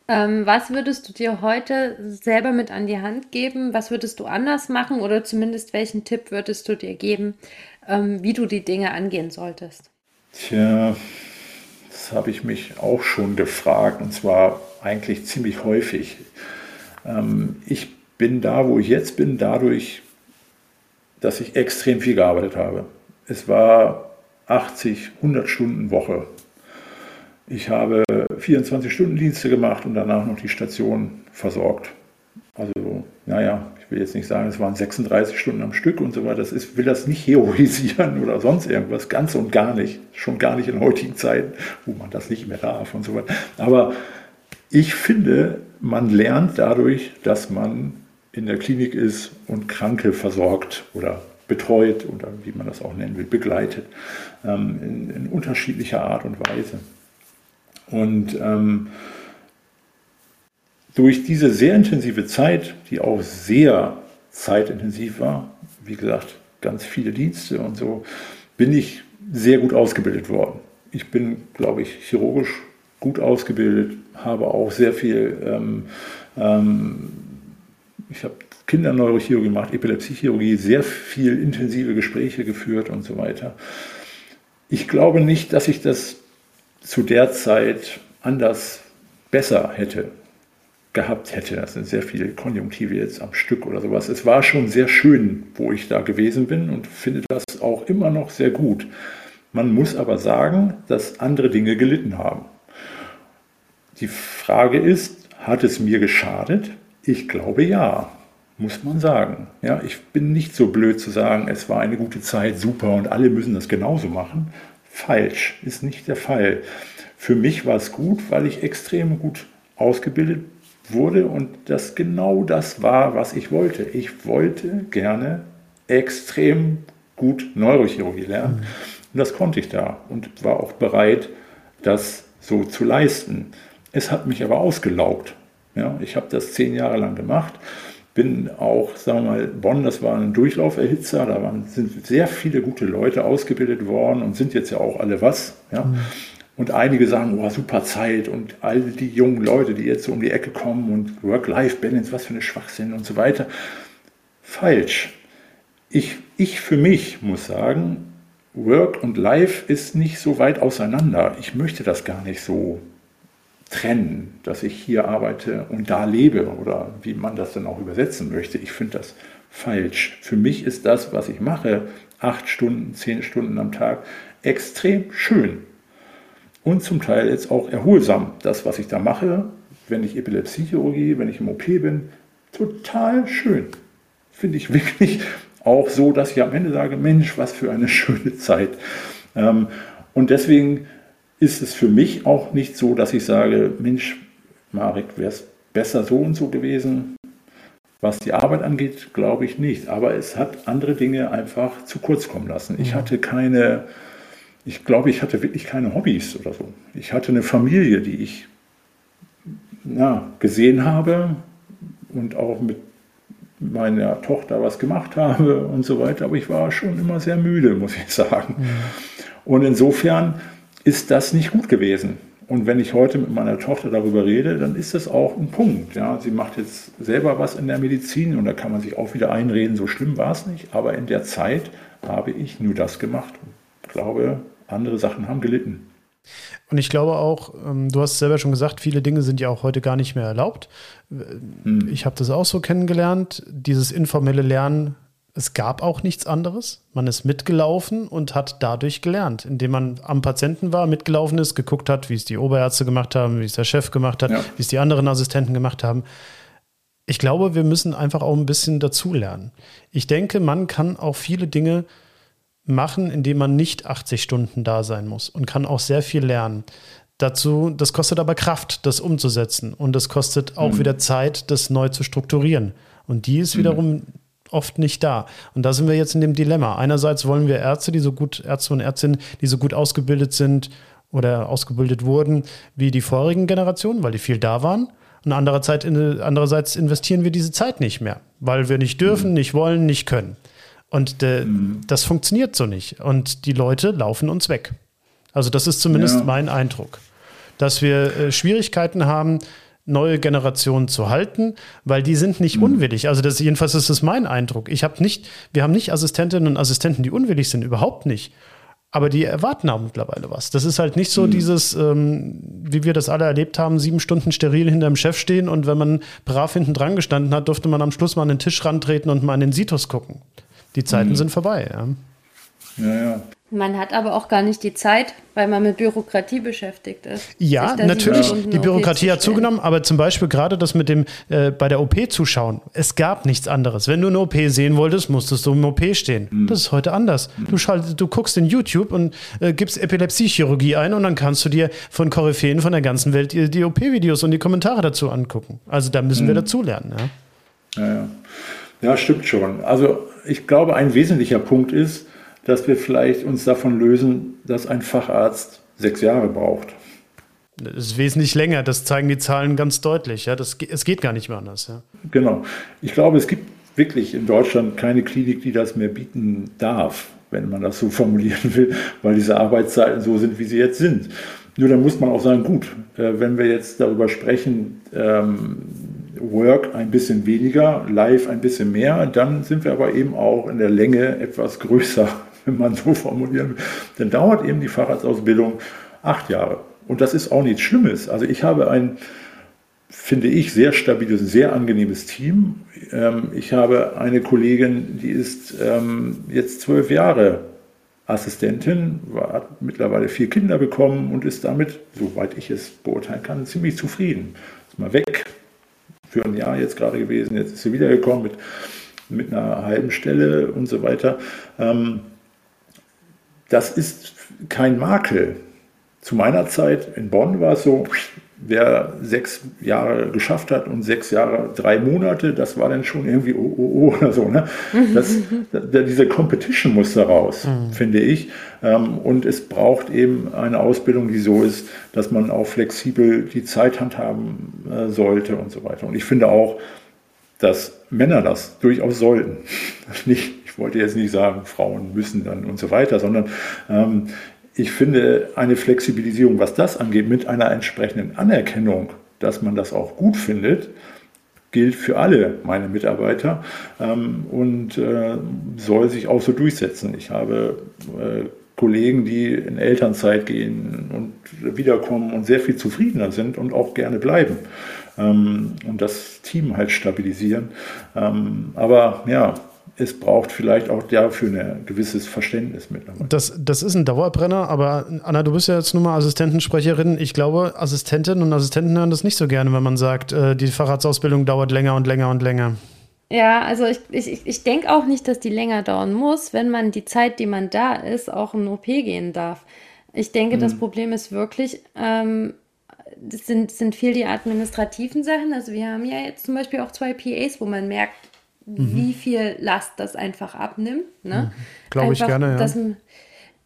ähm, was würdest du dir heute selber mit an die Hand geben? Was würdest du anders machen oder zumindest welchen Tipp würdest du dir geben, ähm, wie du die Dinge angehen solltest? Tja, das habe ich mich auch schon gefragt und zwar eigentlich ziemlich häufig. Ähm, ich bin da, wo ich jetzt bin, dadurch, dass ich extrem viel gearbeitet habe. Es war 80, 100 Stunden Woche ich habe 24-Stunden-Dienste gemacht und danach noch die Station versorgt. Also, naja, ich will jetzt nicht sagen, es waren 36 Stunden am Stück und so weiter. Das ist, will das nicht heroisieren oder sonst irgendwas, ganz und gar nicht. Schon gar nicht in heutigen Zeiten, wo man das nicht mehr darf und so weiter. Aber ich finde, man lernt dadurch, dass man in der Klinik ist und Kranke versorgt oder betreut oder wie man das auch nennen will, begleitet, ähm, in, in unterschiedlicher Art und Weise. Und ähm, durch diese sehr intensive Zeit, die auch sehr zeitintensiv war, wie gesagt, ganz viele Dienste und so, bin ich sehr gut ausgebildet worden. Ich bin, glaube ich, chirurgisch gut ausgebildet, habe auch sehr viel, ähm, ähm, ich habe Kinderneurochirurgie gemacht, Epilepsiechirurgie, sehr viel intensive Gespräche geführt und so weiter. Ich glaube nicht, dass ich das zu der Zeit anders besser hätte gehabt hätte. Das sind sehr viele Konjunktive jetzt am Stück oder sowas. Es war schon sehr schön, wo ich da gewesen bin und finde das auch immer noch sehr gut. Man muss aber sagen, dass andere Dinge gelitten haben. Die Frage ist, hat es mir geschadet? Ich glaube ja, muss man sagen. Ja, ich bin nicht so blöd zu sagen, es war eine gute Zeit, super und alle müssen das genauso machen, falsch, ist nicht der Fall. Für mich war es gut, weil ich extrem gut ausgebildet wurde und das genau das war, was ich wollte. Ich wollte gerne extrem gut Neurochirurgie lernen mhm. und das konnte ich da und war auch bereit, das so zu leisten. Es hat mich aber ausgelaugt. Ja, ich habe das zehn Jahre lang gemacht bin auch, sagen wir mal, Bonn, das war ein Durchlauferhitzer, da waren, sind sehr viele gute Leute ausgebildet worden und sind jetzt ja auch alle was. Ja? Mhm. Und einige sagen, oh, super Zeit und all die jungen Leute, die jetzt so um die Ecke kommen und Work-Life-Balance, was für eine Schwachsinn und so weiter. Falsch. Ich, ich für mich muss sagen, Work und Life ist nicht so weit auseinander. Ich möchte das gar nicht so trennen, dass ich hier arbeite und da lebe oder wie man das dann auch übersetzen möchte. Ich finde das falsch. Für mich ist das, was ich mache, acht Stunden, zehn Stunden am Tag, extrem schön und zum Teil jetzt auch erholsam. Das, was ich da mache, wenn ich Epilepsiechirurgie, wenn ich im OP bin, total schön. Finde ich wirklich auch so, dass ich am Ende sage, Mensch, was für eine [LAUGHS] schöne Zeit. Ähm, und deswegen ist es für mich auch nicht so, dass ich sage, Mensch, Marek, wäre es besser so und so gewesen. Was die Arbeit angeht, glaube ich nicht. Aber es hat andere Dinge einfach zu kurz kommen lassen. Ich hatte keine, ich glaube, ich hatte wirklich keine Hobbys oder so. Ich hatte eine Familie, die ich na, gesehen habe und auch mit meiner Tochter was gemacht habe und so weiter. Aber ich war schon immer sehr müde, muss ich sagen. Und insofern ist das nicht gut gewesen. Und wenn ich heute mit meiner Tochter darüber rede, dann ist das auch ein Punkt. Ja, sie macht jetzt selber was in der Medizin und da kann man sich auch wieder einreden, so schlimm war es nicht. Aber in der Zeit habe ich nur das gemacht. Ich glaube, andere Sachen haben gelitten. Und ich glaube auch, ähm, du hast selber schon gesagt, viele Dinge sind ja auch heute gar nicht mehr erlaubt. Hm. Ich habe das auch so kennengelernt, dieses informelle Lernen. Es gab auch nichts anderes. Man ist mitgelaufen und hat dadurch gelernt, indem man am Patienten war, mitgelaufen ist, geguckt hat, wie es die Oberärzte gemacht haben, wie es der Chef gemacht hat, ja. wie es die anderen Assistenten gemacht haben. Ich glaube, wir müssen einfach auch ein bisschen dazulernen. Ich denke, man kann auch viele Dinge machen, indem man nicht 80 Stunden da sein muss und kann auch sehr viel lernen. Dazu, das kostet aber Kraft, das umzusetzen und das kostet auch mhm. wieder Zeit, das neu zu strukturieren. Und die ist mhm. Oft nicht da. Und da sind wir jetzt in dem Dilemma. Einerseits wollen wir Ärzte, die so gut, Ärzte und Ärztinnen, die so gut ausgebildet sind oder ausgebildet wurden wie die vorigen Generationen, weil die viel da waren. Und andererseits investieren wir diese Zeit nicht mehr, weil wir nicht dürfen, mhm. nicht wollen, nicht können. Und äh, mhm. das funktioniert so nicht. Und die Leute laufen uns weg. Also das ist zumindest ja. mein Eindruck, dass wir äh, Schwierigkeiten haben, neue Generationen zu halten, weil die sind nicht mhm. unwillig. Also das jedenfalls ist es mein Eindruck. Ich habe nicht, wir haben nicht Assistentinnen und Assistenten, die unwillig sind, überhaupt nicht. Aber die erwarten auch mittlerweile was. Das ist halt nicht so mhm. dieses, ähm, wie wir das alle erlebt haben, sieben Stunden steril hinter dem Chef stehen und wenn man brav hinten dran gestanden hat, durfte man am Schluss mal an den Tisch rantreten und mal an den Situs gucken. Die Zeiten mhm. sind vorbei. Ja. ja, ja. Man hat aber auch gar nicht die Zeit, weil man mit Bürokratie beschäftigt ist. Ja, natürlich. Die Bürokratie zu hat zugenommen, aber zum Beispiel gerade das mit dem äh, bei der OP zuschauen. Es gab nichts anderes. Wenn du eine OP sehen wolltest, musstest du im OP stehen. Mhm. Das ist heute anders. Du, schaltest, du guckst in YouTube und äh, gibst Epilepsiechirurgie ein und dann kannst du dir von Koryphäen von der ganzen Welt die, die OP-Videos und die Kommentare dazu angucken. Also da müssen mhm. wir dazulernen. Ja? Ja, ja. ja, stimmt schon. Also ich glaube, ein wesentlicher Punkt ist, dass wir vielleicht uns davon lösen, dass ein Facharzt sechs Jahre braucht. Das ist wesentlich länger, das zeigen die Zahlen ganz deutlich. Ja? Das, es geht gar nicht mehr anders. Ja? Genau. Ich glaube, es gibt wirklich in Deutschland keine Klinik, die das mehr bieten darf, wenn man das so formulieren will, weil diese Arbeitszeiten so sind, wie sie jetzt sind. Nur dann muss man auch sagen, gut, äh, wenn wir jetzt darüber sprechen, ähm, Work ein bisschen weniger, Live ein bisschen mehr, dann sind wir aber eben auch in der Länge etwas größer, [LAUGHS] wenn man so formulieren will. Dann dauert eben die Fahrradsausbildung acht Jahre. Und das ist auch nichts Schlimmes. Also ich habe ein, finde ich, sehr stabiles, sehr angenehmes Team. Ähm, ich habe eine Kollegin, die ist ähm, jetzt zwölf Jahre Assistentin, hat mittlerweile vier Kinder bekommen und ist damit, soweit ich es beurteilen kann, ziemlich zufrieden. Ist mal weg, für ein Jahr jetzt gerade gewesen, jetzt ist sie wiedergekommen mit, mit einer halben Stelle und so weiter. Ähm, das ist kein Makel. Zu meiner Zeit in Bonn war es so, wer sechs Jahre geschafft hat und sechs Jahre, drei Monate, das war dann schon irgendwie oh, oh, oh oder so. Ne? Das, diese Competition muss da raus, mhm. finde ich. Ähm, und es braucht eben eine Ausbildung, die so ist, dass man auch flexibel die Zeit handhaben äh, sollte und so weiter. Und ich finde auch, dass Männer das durchaus sollten. [LAUGHS] Nicht, ich wollte jetzt nicht sagen, Frauen müssen dann und so weiter, sondern ähm, ich finde eine Flexibilisierung, was das angeht, mit einer entsprechenden Anerkennung, dass man das auch gut findet, gilt für alle meine Mitarbeiter ähm, und äh, soll sich auch so durchsetzen. Ich habe äh, Kollegen, die in Elternzeit gehen und wiederkommen und sehr viel zufriedener sind und auch gerne bleiben ähm, und das Team halt stabilisieren. Ähm, aber ja, es braucht vielleicht auch dafür ein gewisses Verständnis mittlerweile. Das, das ist ein Dauerbrenner, aber Anna, du bist ja jetzt nun mal Assistentensprecherin. Ich glaube, Assistentinnen und Assistenten hören das nicht so gerne, wenn man sagt, äh, die Facharztausbildung dauert länger und länger und länger. Ja, also ich, ich, ich denke auch nicht, dass die länger dauern muss, wenn man die Zeit, die man da ist, auch in OP gehen darf. Ich denke, mhm. das Problem ist wirklich, ähm, das sind, sind viel die administrativen Sachen. Also wir haben ja jetzt zum Beispiel auch zwei PAs, wo man merkt, mhm. wie viel Last das einfach abnimmt. Ne? Mhm. Glaube ich gerne, ja. Dass,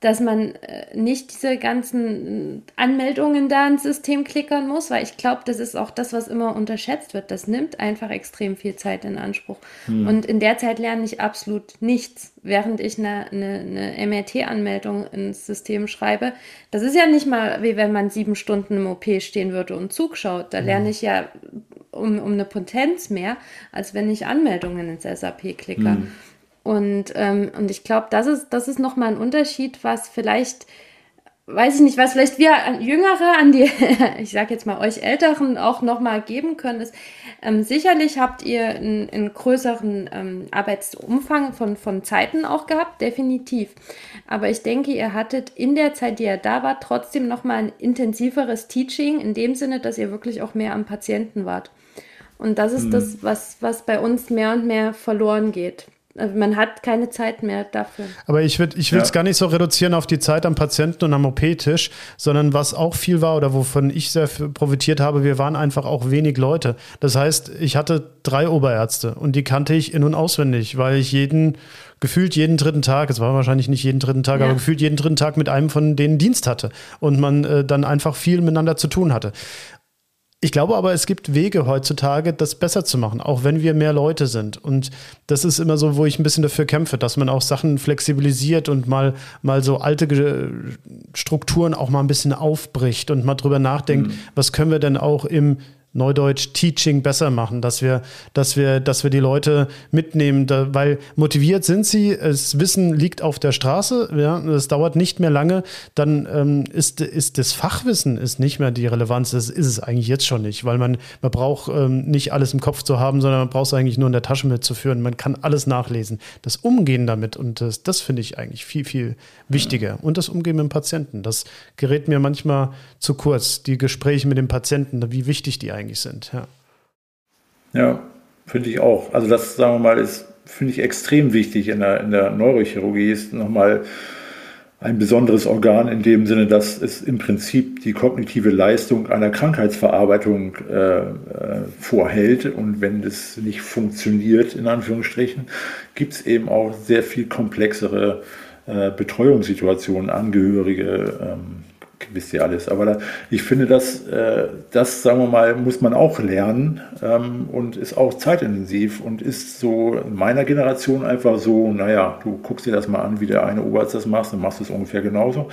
dass man äh, nicht diese ganzen Anmeldungen da ins System klickern muss, weil ich glaube, das ist auch das, was immer unterschätzt wird. Das nimmt einfach extrem viel Zeit in Anspruch. Hm. Und in der Zeit lerne ich absolut nichts, während ich eine, eine, eine MRT-Anmeldung ins System schreibe. Das ist ja nicht mal, wie wenn man sieben Stunden im OP stehen würde und Zug schaut. Da lerne ich ja um, um eine Potenz mehr, als wenn ich Anmeldungen ins SAP klicke. Hm. Und, ähm, und ich glaube, das ist, das ist nochmal ein Unterschied, was vielleicht, weiß ich nicht, was vielleicht wir an Jüngere, an die, [LAUGHS] ich sage jetzt mal euch Älteren auch nochmal geben können, ist, ähm, sicherlich habt ihr einen, einen größeren ähm, Arbeitsumfang von, von Zeiten auch gehabt, definitiv. Aber ich denke, ihr hattet in der Zeit, die ihr da wart, trotzdem nochmal ein intensiveres Teaching, in dem Sinne, dass ihr wirklich auch mehr am Patienten wart. Und das ist mhm. das, was, was bei uns mehr und mehr verloren geht. Also man hat keine Zeit mehr dafür. Aber ich, würd, ich will es ja. gar nicht so reduzieren auf die Zeit am Patienten und am OP-Tisch, sondern was auch viel war oder wovon ich sehr profitiert habe, wir waren einfach auch wenig Leute. Das heißt, ich hatte drei Oberärzte und die kannte ich in- und auswendig, weil ich jeden, gefühlt jeden dritten Tag, es war wahrscheinlich nicht jeden dritten Tag, ja. aber gefühlt jeden dritten Tag mit einem von denen Dienst hatte und man äh, dann einfach viel miteinander zu tun hatte. Ich glaube aber, es gibt Wege heutzutage, das besser zu machen, auch wenn wir mehr Leute sind. Und das ist immer so, wo ich ein bisschen dafür kämpfe, dass man auch Sachen flexibilisiert und mal, mal so alte Strukturen auch mal ein bisschen aufbricht und mal drüber nachdenkt, mhm. was können wir denn auch im Neudeutsch Teaching besser machen, dass wir, dass wir, dass wir die Leute mitnehmen, da, weil motiviert sind sie, das Wissen liegt auf der Straße, ja, es dauert nicht mehr lange, dann ähm, ist, ist das Fachwissen ist nicht mehr die Relevanz, das ist es eigentlich jetzt schon nicht, weil man, man braucht ähm, nicht alles im Kopf zu haben, sondern man braucht es eigentlich nur in der Tasche mitzuführen, man kann alles nachlesen. Das Umgehen damit und das, das finde ich eigentlich viel, viel wichtiger. Und das Umgehen mit dem Patienten, das gerät mir manchmal zu kurz, die Gespräche mit dem Patienten, wie wichtig die eigentlich eigentlich sind. Ja, ja finde ich auch. Also das, sagen wir mal, ist, finde ich extrem wichtig in der, in der Neurochirurgie, ist nochmal ein besonderes Organ in dem Sinne, dass es im Prinzip die kognitive Leistung einer Krankheitsverarbeitung äh, äh, vorhält. Und wenn das nicht funktioniert, in Anführungsstrichen, gibt es eben auch sehr viel komplexere äh, Betreuungssituationen, Angehörige, ähm, wisst ihr alles. Aber da, ich finde, dass, äh, das, sagen wir mal, muss man auch lernen ähm, und ist auch zeitintensiv und ist so in meiner Generation einfach so, naja, du guckst dir das mal an, wie der eine Oberarzt das macht, dann machst du es ungefähr genauso.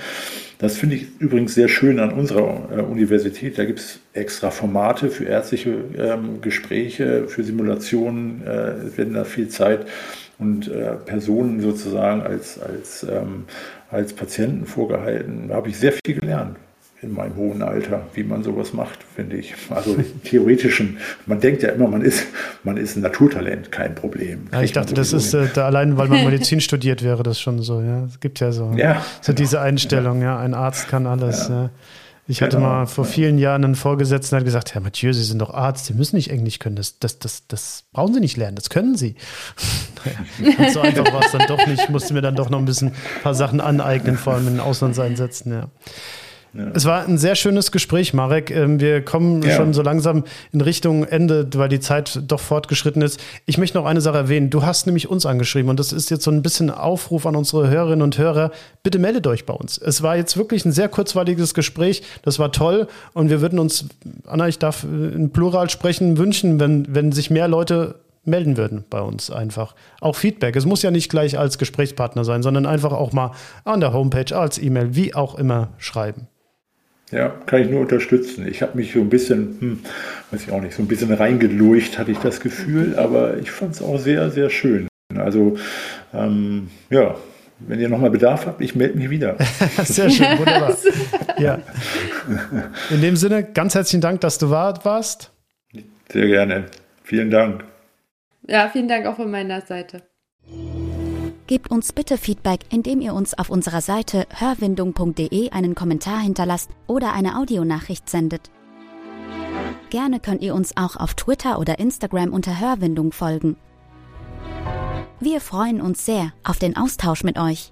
Das finde ich übrigens sehr schön an unserer äh, Universität. Da gibt es extra Formate für ärztliche ähm, Gespräche, für Simulationen, äh, werden da viel Zeit und äh, Personen sozusagen als, als ähm, als Patienten vorgehalten. Da habe ich sehr viel gelernt in meinem hohen Alter, wie man sowas macht, finde ich. Also [LAUGHS] theoretischen, man denkt ja immer, man ist, man ist ein Naturtalent, kein Problem. Ja, ich dachte, das ist äh, da allein, weil man [LAUGHS] Medizin studiert, wäre das schon so. Ja, es gibt ja so, ja, so genau. diese Einstellung. Ja. ja. ein Arzt kann alles. Ja. Ich hatte genau. mal vor vielen Jahren einen Vorgesetzten, der hat gesagt, Herr Mathieu, Sie sind doch Arzt, Sie müssen nicht Englisch können, das, das, das, das brauchen Sie nicht lernen, das können Sie. [LAUGHS] naja, so einfach war es dann doch nicht, ich musste mir dann doch noch ein bisschen ein paar Sachen aneignen, vor allem in den Auslandseinsätzen, ja. Ja. Es war ein sehr schönes Gespräch, Marek. Ähm, wir kommen ja. schon so langsam in Richtung Ende, weil die Zeit doch fortgeschritten ist. Ich möchte noch eine Sache erwähnen. Du hast nämlich uns angeschrieben und das ist jetzt so ein bisschen Aufruf an unsere Hörerinnen und Hörer. Bitte meldet euch bei uns. Es war jetzt wirklich ein sehr kurzweiliges Gespräch. Das war toll und wir würden uns, Anna, ich darf in Plural sprechen, wünschen, wenn, wenn sich mehr Leute melden würden bei uns einfach. Auch Feedback. Es muss ja nicht gleich als Gesprächspartner sein, sondern einfach auch mal an der Homepage, als E-Mail, wie auch immer schreiben. Ja, kann ich nur unterstützen. Ich habe mich so ein bisschen, hm, weiß ich auch nicht, so ein bisschen reingelurcht, hatte ich das Gefühl, aber ich fand es auch sehr, sehr schön. Also, ähm, ja, wenn ihr nochmal Bedarf habt, ich melde mich wieder. [LAUGHS] sehr schön, wunderbar. [LAUGHS] ja. In dem Sinne, ganz herzlichen Dank, dass du warst. Sehr gerne. Vielen Dank. Ja, vielen Dank auch von meiner Seite. Gebt uns bitte Feedback, indem ihr uns auf unserer Seite hörwindung.de einen Kommentar hinterlasst oder eine Audionachricht sendet. Gerne könnt ihr uns auch auf Twitter oder Instagram unter Hörwindung folgen. Wir freuen uns sehr auf den Austausch mit euch.